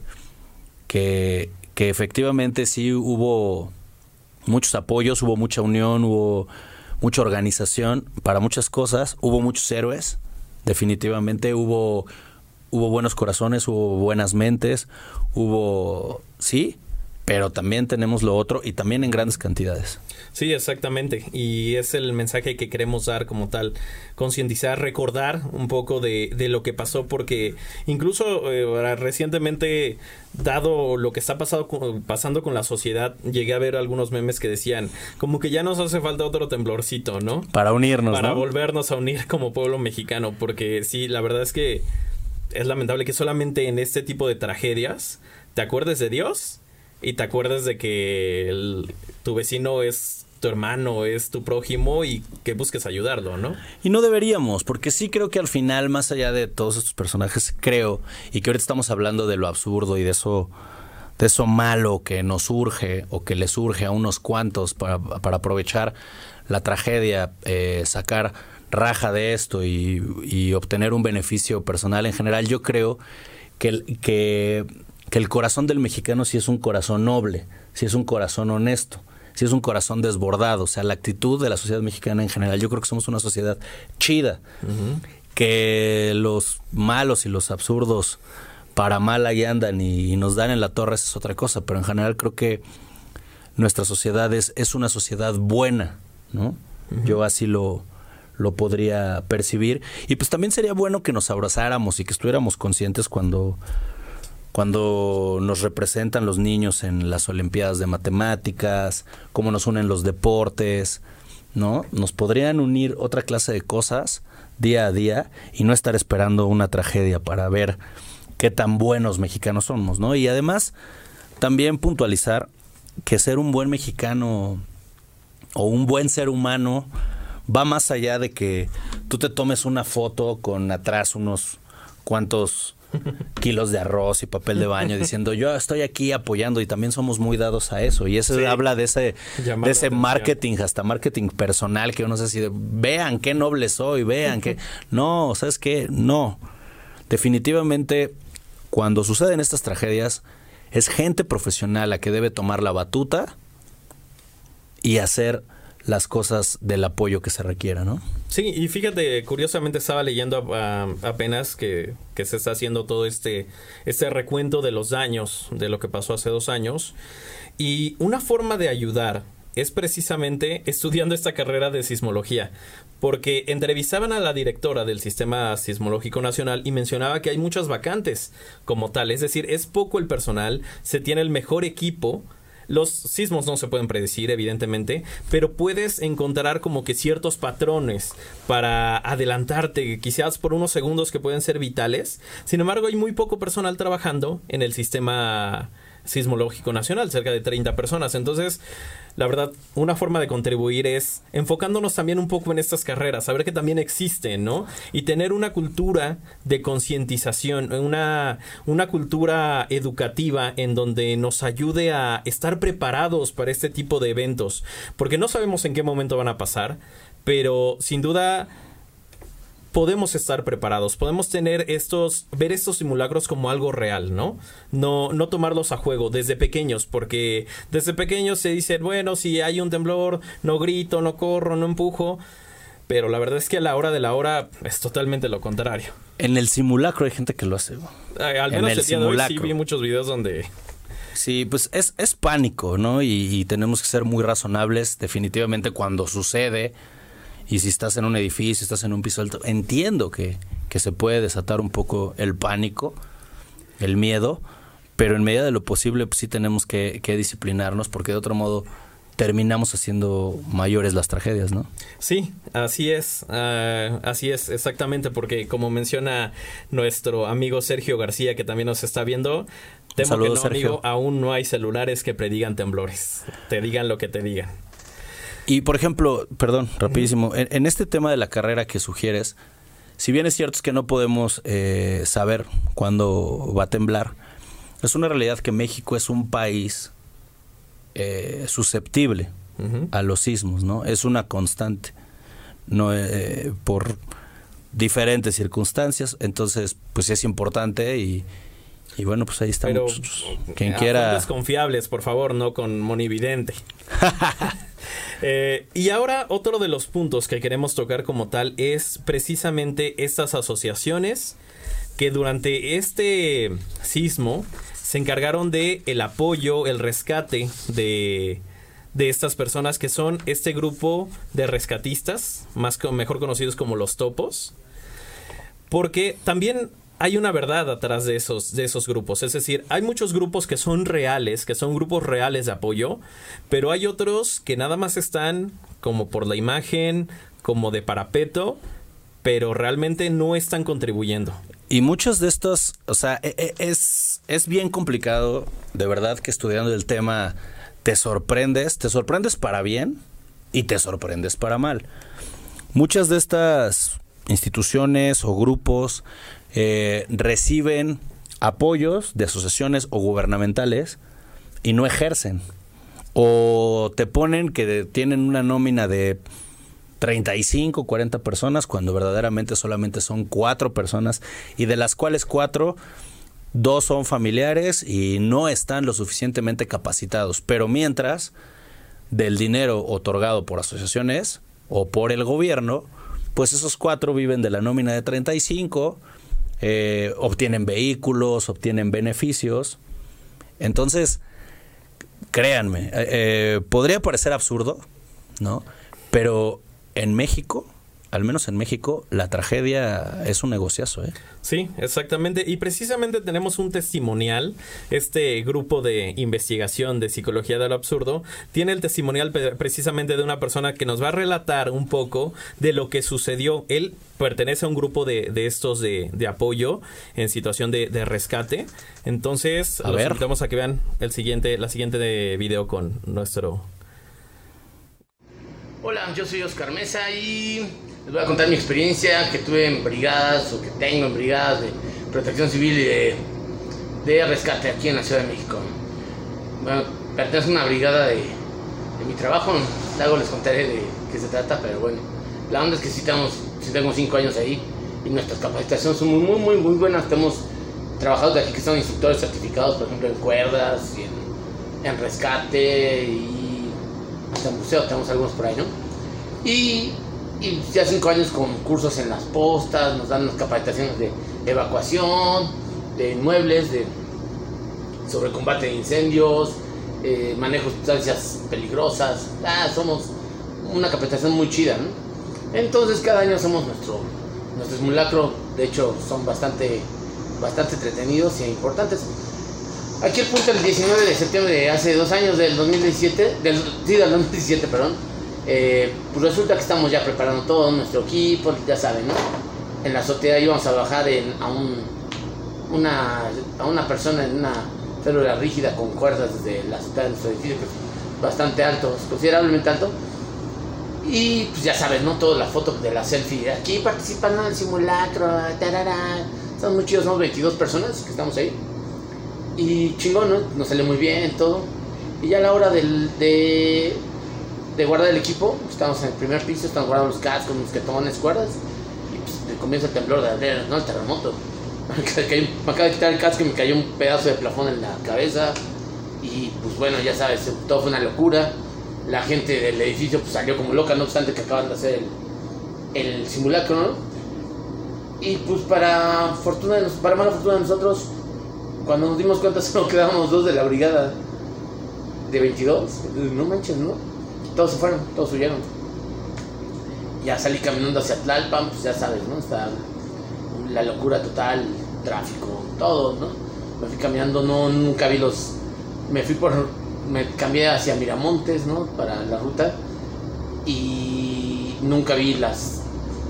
que que efectivamente sí hubo muchos apoyos, hubo mucha unión, hubo mucha organización para muchas cosas, hubo muchos héroes, definitivamente hubo hubo buenos corazones, hubo buenas mentes, hubo sí, pero también tenemos lo otro y también en grandes cantidades. Sí, exactamente. Y es el mensaje que queremos dar como tal. Concientizar, recordar un poco de, de, lo que pasó, porque incluso eh, recientemente, dado lo que está pasado, pasando con la sociedad, llegué a ver algunos memes que decían, como que ya nos hace falta otro temblorcito, ¿no? Para unirnos. Para volvernos a unir como pueblo mexicano, porque sí, la verdad es que es lamentable que solamente en este tipo de tragedias te acuerdes de Dios y te acuerdas de que tu vecino es tu hermano, es tu prójimo y que busques ayudarlo, ¿no? Y no deberíamos, porque sí creo que al final, más allá de todos estos personajes, creo, y que ahorita estamos hablando de lo absurdo y de eso, de eso malo que nos surge o que le surge a unos cuantos para, para aprovechar la tragedia, eh, sacar raja de esto y, obtener un beneficio personal en general, yo creo que, que, que el corazón del mexicano sí es un corazón noble, sí es un corazón honesto, sí es un corazón desbordado. O sea, la actitud de la sociedad mexicana en general, yo creo que somos una sociedad chida, que los malos y los absurdos para mal ahí andan y, y nos dan en la torre, esa es otra cosa, pero en general creo que nuestra sociedad es, es una sociedad buena, ¿no? Yo así lo, lo podría percibir. Y pues también sería bueno que nos abrazáramos y que estuviéramos conscientes cuando, cuando nos representan los niños en las Olimpiadas de Matemáticas, cómo nos unen los deportes, ¿no? Nos podrían unir otra clase de cosas día a día y no estar esperando una tragedia para ver qué tan buenos mexicanos somos, ¿no? Y además, también puntualizar que ser un buen mexicano o un buen ser humano va más allá de que tú te tomes una foto con atrás unos cuantos kilos de arroz y papel de baño diciendo yo estoy aquí apoyando y también somos muy dados a eso y eso Sí. habla de ese Llamar de ese atención. marketing hasta marketing personal que uno se de vean qué noble soy vean que no sabes qué no definitivamente cuando suceden estas tragedias es gente profesional la que debe tomar la batuta y hacer las cosas del apoyo que se requiera, ¿no? Sí, y fíjate, curiosamente estaba leyendo apenas que, que se está haciendo todo este, este recuento de los daños de lo que pasó hace dos años. Y una forma de ayudar es precisamente estudiando esta carrera de sismología, porque entrevistaban a la directora del Sistema Sismológico Nacional y mencionaba que hay muchas vacantes como tal, es decir, es poco el personal, se tiene el mejor equipo, los sismos no se pueden predecir, evidentemente, pero puedes encontrar como que ciertos patrones para adelantarte, quizás por unos segundos que pueden ser vitales. Sin embargo, hay muy poco personal trabajando en el sistema sismológico nacional, cerca de 30 personas. Entonces, la verdad, una forma de contribuir es enfocándonos también un poco en estas carreras, saber que también existen, ¿no? Y tener una cultura de concientización, una, una cultura educativa en donde nos ayude a estar preparados para este tipo de eventos, porque no sabemos en qué momento van a pasar, pero sin duda podemos estar preparados, podemos tener estos, ver estos simulacros como algo real, ¿no? No, no tomarlos a juego desde pequeños, porque desde pequeños se dice, bueno, si hay un temblor, no grito, no corro, no empujo, pero la verdad es que a la hora de la hora es totalmente lo contrario. En el simulacro hay gente que lo hace. Eh, Al En menos el el día de hoy sí vi muchos videos donde Sí, pues es, es pánico, ¿no? Y, y tenemos que ser muy razonables definitivamente cuando sucede. Y si estás en un edificio, estás en un piso alto, entiendo que, que se puede desatar un poco el pánico, el miedo, pero en medida de lo posible pues, sí tenemos que, que disciplinarnos porque de otro modo terminamos haciendo mayores las tragedias, ¿no? Sí, así es, ah, así es, exactamente, porque como menciona nuestro amigo Sergio García, que también nos está viendo, temo saludo, que no, Sergio. amigo, aún no hay celulares que predigan temblores, te digan lo que te digan. Y por ejemplo, perdón, rapidísimo, en, en este tema de la carrera que sugieres, si bien es cierto es que no podemos eh, saber cuándo va a temblar, es una realidad que México es un país eh, susceptible a los sismos, ¿no? Es una constante, no eh, por diferentes circunstancias, entonces pues es importante y, y bueno, pues ahí está. Pero. Quien quiera confiables, por favor, no con Monividente. Eh, y ahora otro de los puntos que queremos tocar como tal es precisamente estas asociaciones que durante este sismo se encargaron de el apoyo, el rescate de, de estas personas que son este grupo de rescatistas, más co- mejor conocidos como los topos. Porque también hay una verdad atrás de esos, de esos grupos. Es decir, hay muchos grupos que son reales, que son grupos reales de apoyo, pero hay otros que nada más están como por la imagen, como de parapeto, pero realmente no están contribuyendo. Y muchos de estos, o sea, e- e- es, es bien complicado, de verdad, que estudiando el tema te sorprendes, te sorprendes para bien y te sorprendes para mal. Muchas de estas instituciones o grupos eh, reciben apoyos de asociaciones o gubernamentales y no ejercen. O te ponen que tienen una nómina de 35, 40 personas, cuando verdaderamente solamente son cuatro personas, y de las cuales cuatro dos son familiares y no están lo suficientemente capacitados. Pero mientras, del dinero otorgado por asociaciones o por el gobierno, pues esos cuatro viven de la nómina de 35, eh, obtienen vehículos, obtienen beneficios. Entonces, créanme, eh, eh, podría parecer absurdo, ¿no? Pero en México al menos en México, la tragedia es un negociazo, ¿eh? Sí, exactamente. Y precisamente tenemos un testimonial. Este grupo de investigación de psicología de lo absurdo tiene el testimonial precisamente de una persona que nos va a relatar un poco de lo que sucedió. Él pertenece a un grupo de, estos de, apoyo en situación de, rescate. Entonces, a los invitamos a que vean el siguiente, la siguiente de video con nuestro. Hola, yo soy Oscar Mesa y les voy a contar mi experiencia que tuve en brigadas o que tengo en brigadas de protección civil y de, rescate aquí en la Ciudad de México. Bueno, pertenezco a una brigada de, mi trabajo, luego les contaré de qué se trata, pero bueno, la onda es que si, estamos, si tengo cinco años ahí y nuestras capacitaciones son muy, muy, muy, muy buenas. Tenemos trabajadores de aquí que son instructores certificados, por ejemplo, en cuerdas y en, en rescate y hasta en buceo, tenemos algunos por ahí, ¿no? Y y ya cinco años con cursos en las postas, nos dan unas capacitaciones de evacuación, de inmuebles, de, sobre combate de incendios, eh, manejo de sustancias peligrosas. Ah, somos una capacitación muy chida, ¿no? Entonces cada año hacemos nuestro, nuestro simulacro, de hecho son bastante, bastante entretenidos e importantes. Aquí el punto el 19 de septiembre hace dos años, del 2017, del, sí, del 2017, perdón, eh, pues resulta que estamos ya preparando todo nuestro equipo, ya saben, ¿no? En la azotea íbamos a bajar a, un, una, a una persona en una célula rígida con cuerdas desde la azotea de nuestro edificio, bastante alto, considerablemente alto. Y pues ya saben, ¿no? Toda la foto de la selfie. Aquí participan en el simulacro, tarara. Son muy chidos, somos 22 personas que estamos ahí. Y chingón, ¿no? Nos sale muy bien todo. Y ya a la hora del, de de guardar el equipo, estamos en el primer piso, estamos guardando los cascos, mosquetones, cuerdas, y pues comienza el temblor de no el terremoto. me acaba de quitar el casco y me cayó un pedazo de plafón en la cabeza, y pues bueno, ya sabes, todo fue una locura. La gente del edificio pues, salió como loca, no obstante que acaban de hacer el, simulacro, ¿no? Y pues para fortuna para mala fortuna de nosotros, cuando nos dimos cuenta solo quedábamos dos de la brigada de 22. No manches, ¿no? Todos se fueron, todos huyeron. Ya salí caminando hacia Tlalpan, pues ya sabes, ¿no? Está la locura total, tráfico, todo, ¿no? Me fui caminando, no, nunca vi los... Me fui por... Me cambié hacia Miramontes, ¿no? Para la ruta. Y nunca vi las,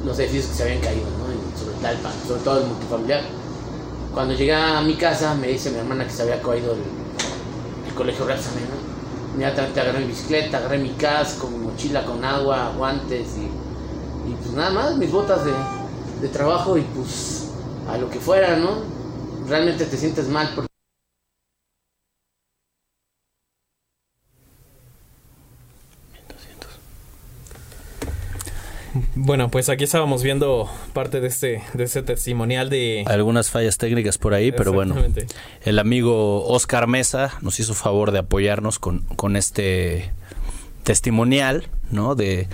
los edificios que se habían caído, ¿no? Sobre Tlalpan, sobre todo el multifamiliar. Cuando llegué a mi casa, me dice mi hermana que se había caído el, el colegio Repsamen, ¿no? Inmediatamente agarré mi bicicleta, agarré mi casco, mi mochila con agua, guantes y, pues nada más, mis botas de, de, trabajo y pues a lo que fuera, ¿no? Realmente te sientes mal porque Bueno, pues aquí estábamos viendo parte de este, de este testimonial de... Algunas fallas técnicas por ahí, pero bueno. El amigo Oscar Mesa nos hizo favor de apoyarnos con, con este testimonial, ¿no? De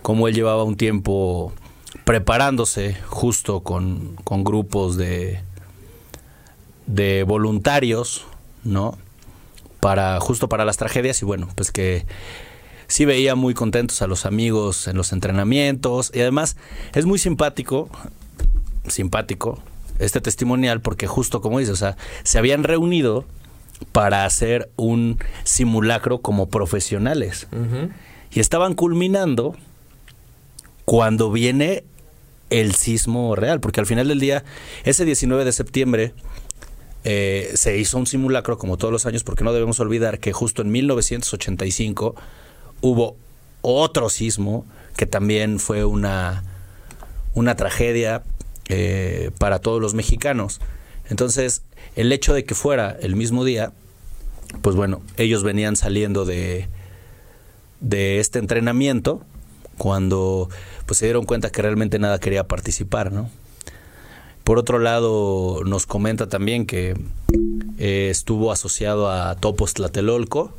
cómo él llevaba un tiempo preparándose justo con, con grupos de, de voluntarios, ¿no? Para, justo para las tragedias y bueno, pues que sí veía muy contentos a los amigos en los entrenamientos y además es muy simpático, simpático este testimonial porque justo como dice, o sea, se habían reunido para hacer un simulacro como profesionales y estaban culminando cuando viene el sismo real, porque al final del día, ese 19 de septiembre, eh, se hizo un simulacro como todos los años, porque no debemos olvidar que justo en 1985 hubo otro sismo que también fue una, una tragedia eh, para todos los mexicanos. Entonces, el hecho de que fuera el mismo día, pues bueno, ellos venían saliendo de, de este entrenamiento cuando pues se dieron cuenta que realmente nada quería participar, ¿no? Por otro lado, nos comenta también que eh, estuvo asociado a Topos Tlatelolco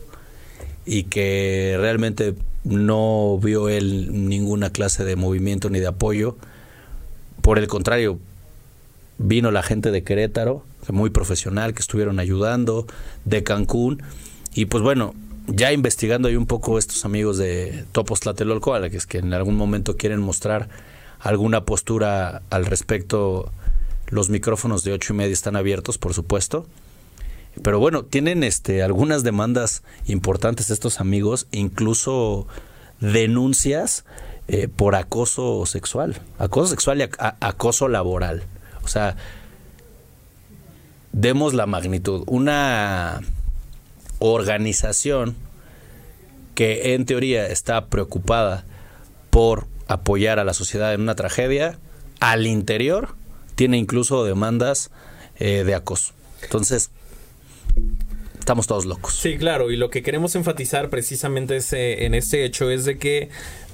y que realmente no vio él ninguna clase de movimiento ni de apoyo. Por el contrario, vino la gente de Querétaro, muy profesional, que estuvieron ayudando, de Cancún, y pues bueno, ya investigando ahí un poco estos amigos de Topos Tlatelolco, a que es que en algún momento quieren mostrar alguna postura al respecto, los micrófonos de ocho y media están abiertos, por supuesto. Pero bueno, tienen este algunas demandas importantes estos amigos, incluso denuncias eh, por acoso sexual, acoso sexual y acoso laboral. O sea, demos la magnitud. Una organización que en teoría está preocupada por apoyar a la sociedad en una tragedia, al interior tiene incluso demandas eh, de acoso. Entonces, estamos todos locos. Sí, claro, y lo que queremos enfatizar precisamente en este hecho es de que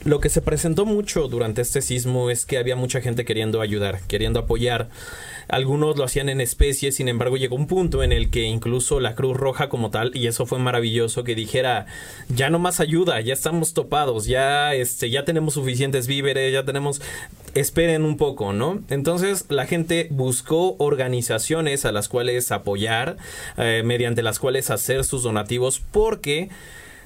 lo que se presentó mucho durante este sismo es que había mucha gente queriendo ayudar, queriendo apoyar. Algunos lo hacían en especie, sin embargo llegó un punto en el que incluso la Cruz Roja como tal, y eso fue maravilloso, que dijera, ya no más ayuda, ya estamos topados, ya, este, ya tenemos suficientes víveres, ya tenemos, esperen un poco, ¿no? Entonces la gente buscó organizaciones a las cuales apoyar, eh, mediante las cuales hacer sus donativos, porque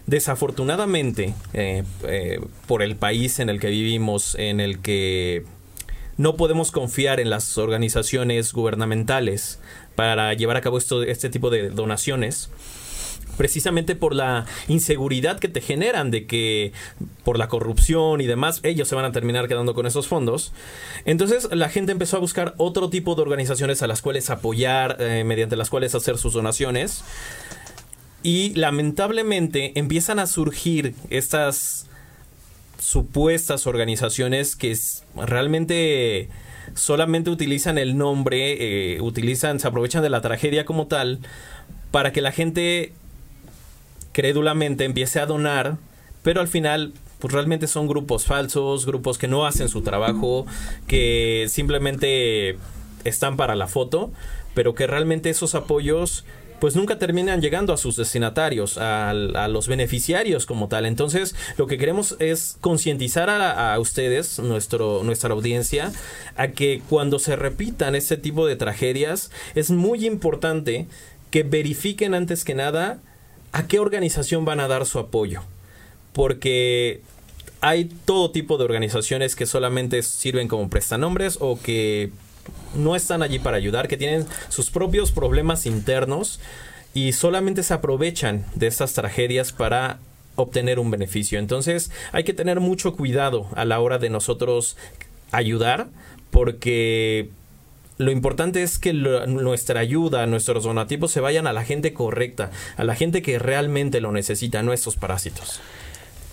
desafortunadamente, eh, eh, por el país en el que vivimos, en el que no podemos confiar en las organizaciones gubernamentales para llevar a cabo esto, este tipo de donaciones precisamente por la inseguridad que te generan de que por la corrupción y demás ellos se van a terminar quedando con esos fondos. Entonces la gente empezó a buscar otro tipo de organizaciones a las cuales apoyar eh, mediante las cuales hacer sus donaciones. Y lamentablemente empiezan a surgir estas supuestas organizaciones que realmente solamente utilizan el nombre, eh, utilizan, se aprovechan de la tragedia como tal, para que la gente crédulamente empiece a donar, pero al final pues realmente son grupos falsos, grupos que no hacen su trabajo, que simplemente están para la foto, pero que realmente esos apoyos pues nunca terminan llegando a sus destinatarios, a, los beneficiarios como tal. Entonces, lo que queremos es concientizar a, ustedes, nuestro, nuestra audiencia, a que cuando se repitan este tipo de tragedias, es muy importante que verifiquen antes que nada a qué organización van a dar su apoyo. Porque hay todo tipo de organizaciones que solamente sirven como prestanombres o que no están allí para ayudar, que tienen sus propios problemas internos y solamente se aprovechan de estas tragedias para obtener un beneficio. Entonces hay que tener mucho cuidado a la hora de nosotros ayudar porque lo importante es que nuestra ayuda, nuestros donativos se vayan a la gente correcta, a la gente que realmente lo necesita, no a estos parásitos.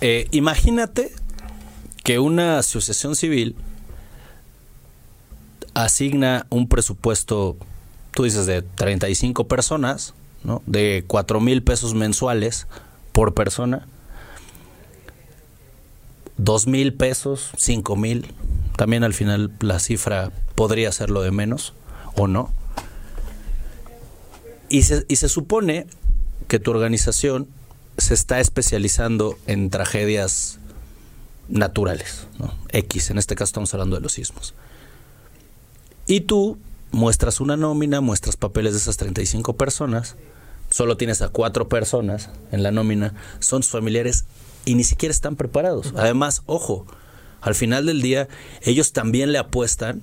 Eh, imagínate que una asociación civil asigna un presupuesto, tú dices, de 35 personas, ¿no? de 4 mil pesos mensuales por persona, 2 mil pesos, 5 mil, también al final la cifra podría ser lo de menos o no. Y se, y se supone que tu organización se está especializando en tragedias naturales, ¿no? X, en este caso estamos hablando de los sismos. Y tú muestras una nómina, muestras papeles de esas 35 personas, solo tienes a cuatro personas en la nómina, son sus familiares y ni siquiera están preparados. Además, ojo, al final del día ellos también le apuestan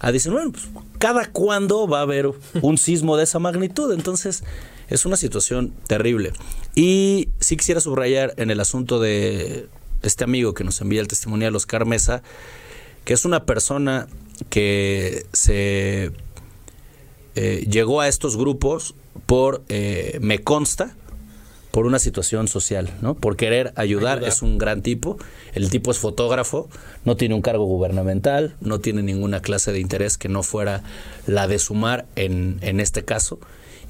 a decir, bueno, pues, ¿cada cuándo va a haber un sismo de esa magnitud? Entonces, es una situación terrible. Y sí quisiera subrayar en el asunto de este amigo que nos envía el testimonial, Oscar Mesa, que es una persona que se eh, llegó a estos grupos por, eh, me consta, por una situación social, ¿no? Por querer ayudar, es un gran tipo. El tipo es fotógrafo, no tiene un cargo gubernamental, no tiene ninguna clase de interés que no fuera la de sumar en, en este caso.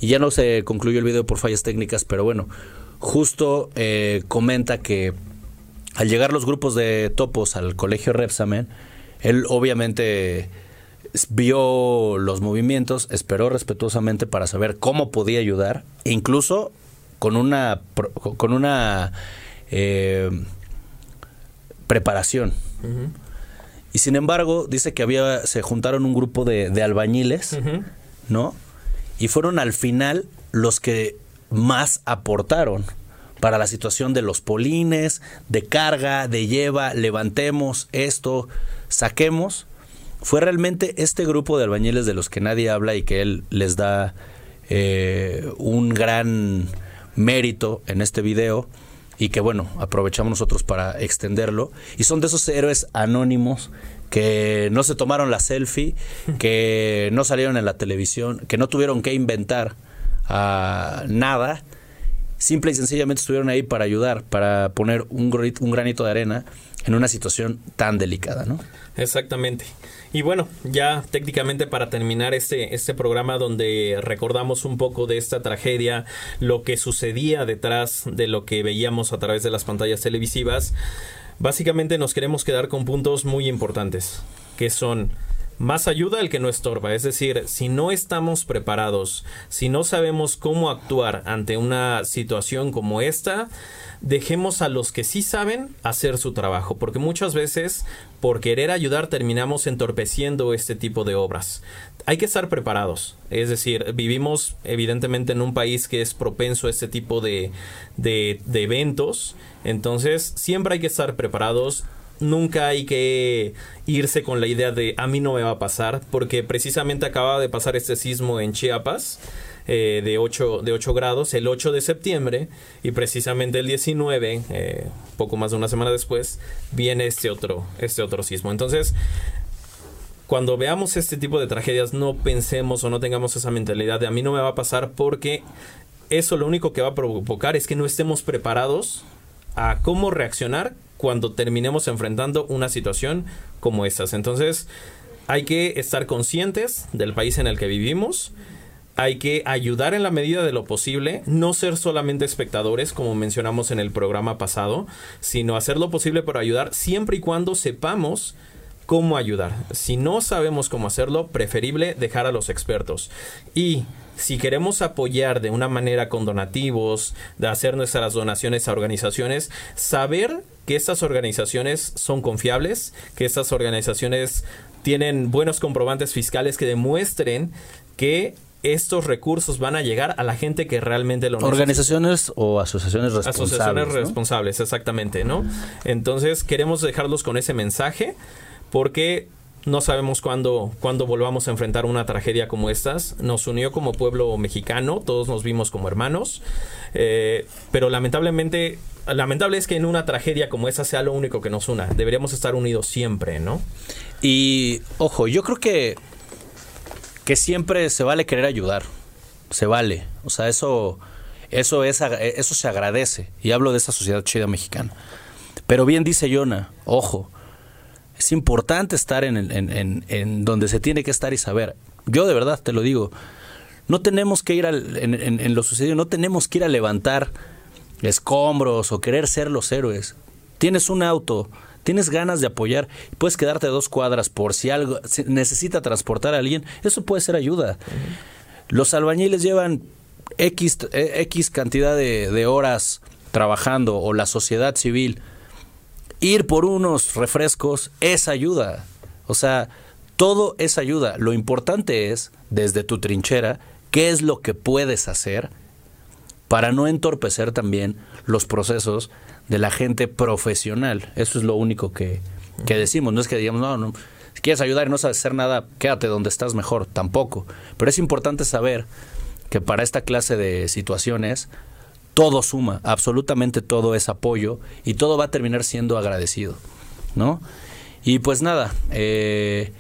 Y ya no se concluyó el video por fallas técnicas, pero bueno, justo eh, comenta que al llegar los grupos de topos al colegio Repsamen, él obviamente vio los movimientos, esperó respetuosamente para saber cómo podía ayudar, e incluso con una, con una eh, preparación. Y sin embargo, dice que había, se juntaron un grupo de, albañiles, ¿no? Y fueron al final los que más aportaron para la situación de los polines, de carga, de lleva, levantemos esto, saquemos. Fue realmente este grupo de albañiles de los que nadie habla y que él les da eh, un gran mérito en este video y que bueno, aprovechamos nosotros para extenderlo. Y son de esos héroes anónimos que no se tomaron la selfie, que no salieron en la televisión, que no tuvieron que inventar ah, nada. Simple y sencillamente estuvieron ahí para ayudar, para poner un, un granito de arena en una situación tan delicada, ¿no? Exactamente. Y bueno, ya técnicamente para terminar este, este programa donde recordamos un poco de esta tragedia, lo que sucedía detrás de lo que veíamos a través de las pantallas televisivas, básicamente nos queremos quedar con puntos muy importantes, que son más ayuda al que no estorba. Es decir, si no estamos preparados, si no sabemos cómo actuar ante una situación como esta, dejemos a los que sí saben hacer su trabajo, porque muchas veces por querer ayudar terminamos entorpeciendo este tipo de obras. Hay que estar preparados, es decir, vivimos evidentemente en un país que es propenso a este tipo de, de, eventos, entonces siempre hay que estar preparados. Nunca hay que irse con la idea de a mí no me va a pasar, porque precisamente acaba de pasar este sismo en Chiapas eh, de, 8, de 8 grados el 8 de septiembre y precisamente el 19, eh, poco más de una semana después, viene este otro, este otro sismo. Entonces, cuando veamos este tipo de tragedias, no pensemos o no tengamos esa mentalidad de a mí no me va a pasar porque eso lo único que va a provocar es que no estemos preparados a cómo reaccionar cuando terminemos enfrentando una situación como estas. Entonces, hay que estar conscientes del país en el que vivimos hay que ayudar en la medida de lo posible, no ser solamente espectadores, como mencionamos en el programa pasado, sino hacer lo posible para ayudar siempre y cuando sepamos cómo ayudar. Si no sabemos cómo hacerlo, preferible dejar a los expertos. Y si queremos apoyar de una manera con donativos, de hacer nuestras donaciones a organizaciones, saber que estas organizaciones son confiables, que estas organizaciones tienen buenos comprobantes fiscales que demuestren que estos recursos van a llegar a la gente que realmente lo necesita. Organizaciones o asociaciones responsables. Asociaciones responsables, exactamente, ¿no? Entonces queremos dejarlos con ese mensaje porque no sabemos cuándo, cuándo volvamos a enfrentar una tragedia como estas. Nos unió como pueblo mexicano, todos nos vimos como hermanos, eh, pero lamentablemente, lamentable es que en una tragedia como esa sea lo único que nos una. Deberíamos estar unidos siempre, ¿no? Y ojo, yo creo que que siempre se vale querer ayudar. Se vale. O sea, eso, eso, es, eso se agradece. Y hablo de esa sociedad chida mexicana. Pero bien dice Yona, ojo, es importante estar en, en, en, donde se tiene que estar y saber. Yo de verdad te lo digo, no tenemos que ir al, en, lo sucedido, no tenemos que ir a levantar escombros o querer ser los héroes. Tienes un auto, tienes ganas de apoyar, puedes quedarte dos cuadras por si algo necesita transportar a alguien, eso puede ser ayuda. Los albañiles llevan X, eh, X cantidad de, de horas trabajando o la sociedad civil. Ir por unos refrescos es ayuda. O sea, todo es ayuda. Lo importante es, desde tu trinchera, qué es lo que puedes hacer para no entorpecer también los procesos de la gente profesional. Eso es lo único que, decimos. No es que digamos, no, no, si quieres ayudar y no sabes hacer nada, quédate donde estás mejor. Tampoco. Pero es importante saber que para esta clase de situaciones todo suma, absolutamente todo es apoyo y todo va a terminar siendo agradecido, ¿no? Y pues nada, eh,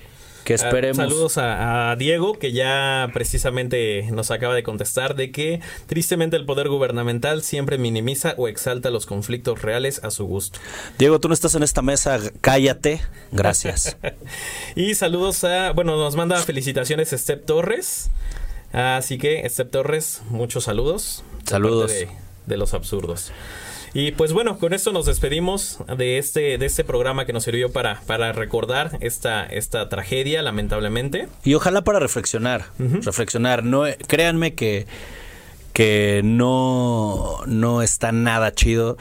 que ah, esperemos. saludos a, Diego, que ya precisamente nos acaba de contestar de que tristemente el poder gubernamental siempre minimiza o exalta los conflictos reales a su gusto. Diego, tú no estás en esta mesa, cállate. Gracias. y saludos a, bueno, nos manda felicitaciones Step Torres. Así que, Step Torres, muchos saludos. Saludos. De, de los absurdos. Y pues bueno, con esto nos despedimos de este, de este programa que nos sirvió para, para recordar esta, esta tragedia, lamentablemente. Y ojalá para reflexionar, reflexionar. No, créanme que, que no, no está nada chido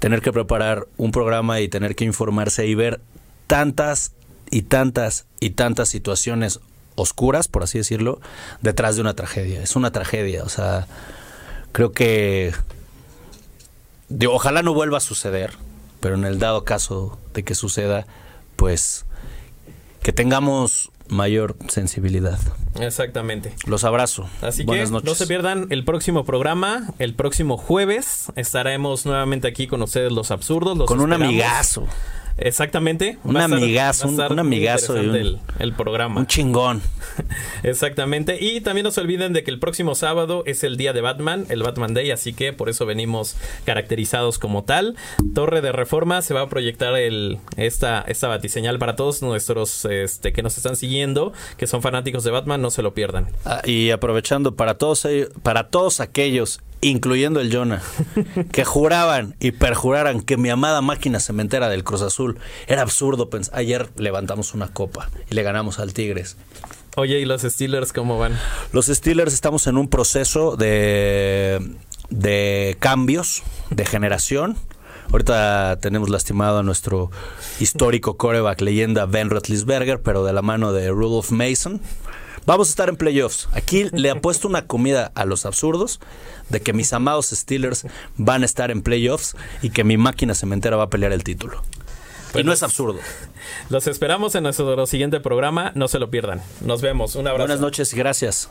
tener que preparar un programa y tener que informarse y ver tantas y tantas y tantas situaciones oscuras, por así decirlo, detrás de una tragedia. Es una tragedia, o sea, creo que ojalá no vuelva a suceder, pero en el dado caso de que suceda, pues que tengamos mayor sensibilidad. Exactamente. Los abrazo. Así Buenas que noches. no se pierdan el próximo programa, el próximo jueves estaremos nuevamente aquí con ustedes los absurdos. los Con un amigazo, Exactamente. Un amigazo, estar un- amigazo un- el, el programa. un chingón. Exactamente. Y también no se olviden de que el próximo sábado es el día de Batman, el Batman Day, así que por eso venimos caracterizados como tal. Torre de Reforma se va a proyectar el, esta, esta batiseñal para todos nuestros este, que nos están siguiendo, que son fanáticos de Batman, no se lo pierdan. Ah, y aprovechando para todos ellos- para todos aquellos, incluyendo el Jonah, que juraban y perjuraran que mi amada máquina cementera del Cruz Azul era absurdo. pens- Ayer levantamos una copa y le ganamos al Tigres. Oye, ¿y los Steelers cómo van? Los Steelers estamos en un proceso de, de cambios, de generación. Ahorita tenemos lastimado a nuestro histórico coreback leyenda Ben Roethlisberger, pero de la mano de Rudolph Mason. Vamos a estar en playoffs. Aquí le apuesto una comida a los absurdos de que mis amados Steelers van a estar en playoffs y que mi máquina cementera va a pelear el título. Pues y no es absurdo. Los esperamos en nuestro siguiente programa, no se lo pierdan. Nos vemos, un abrazo. Buenas noches y gracias.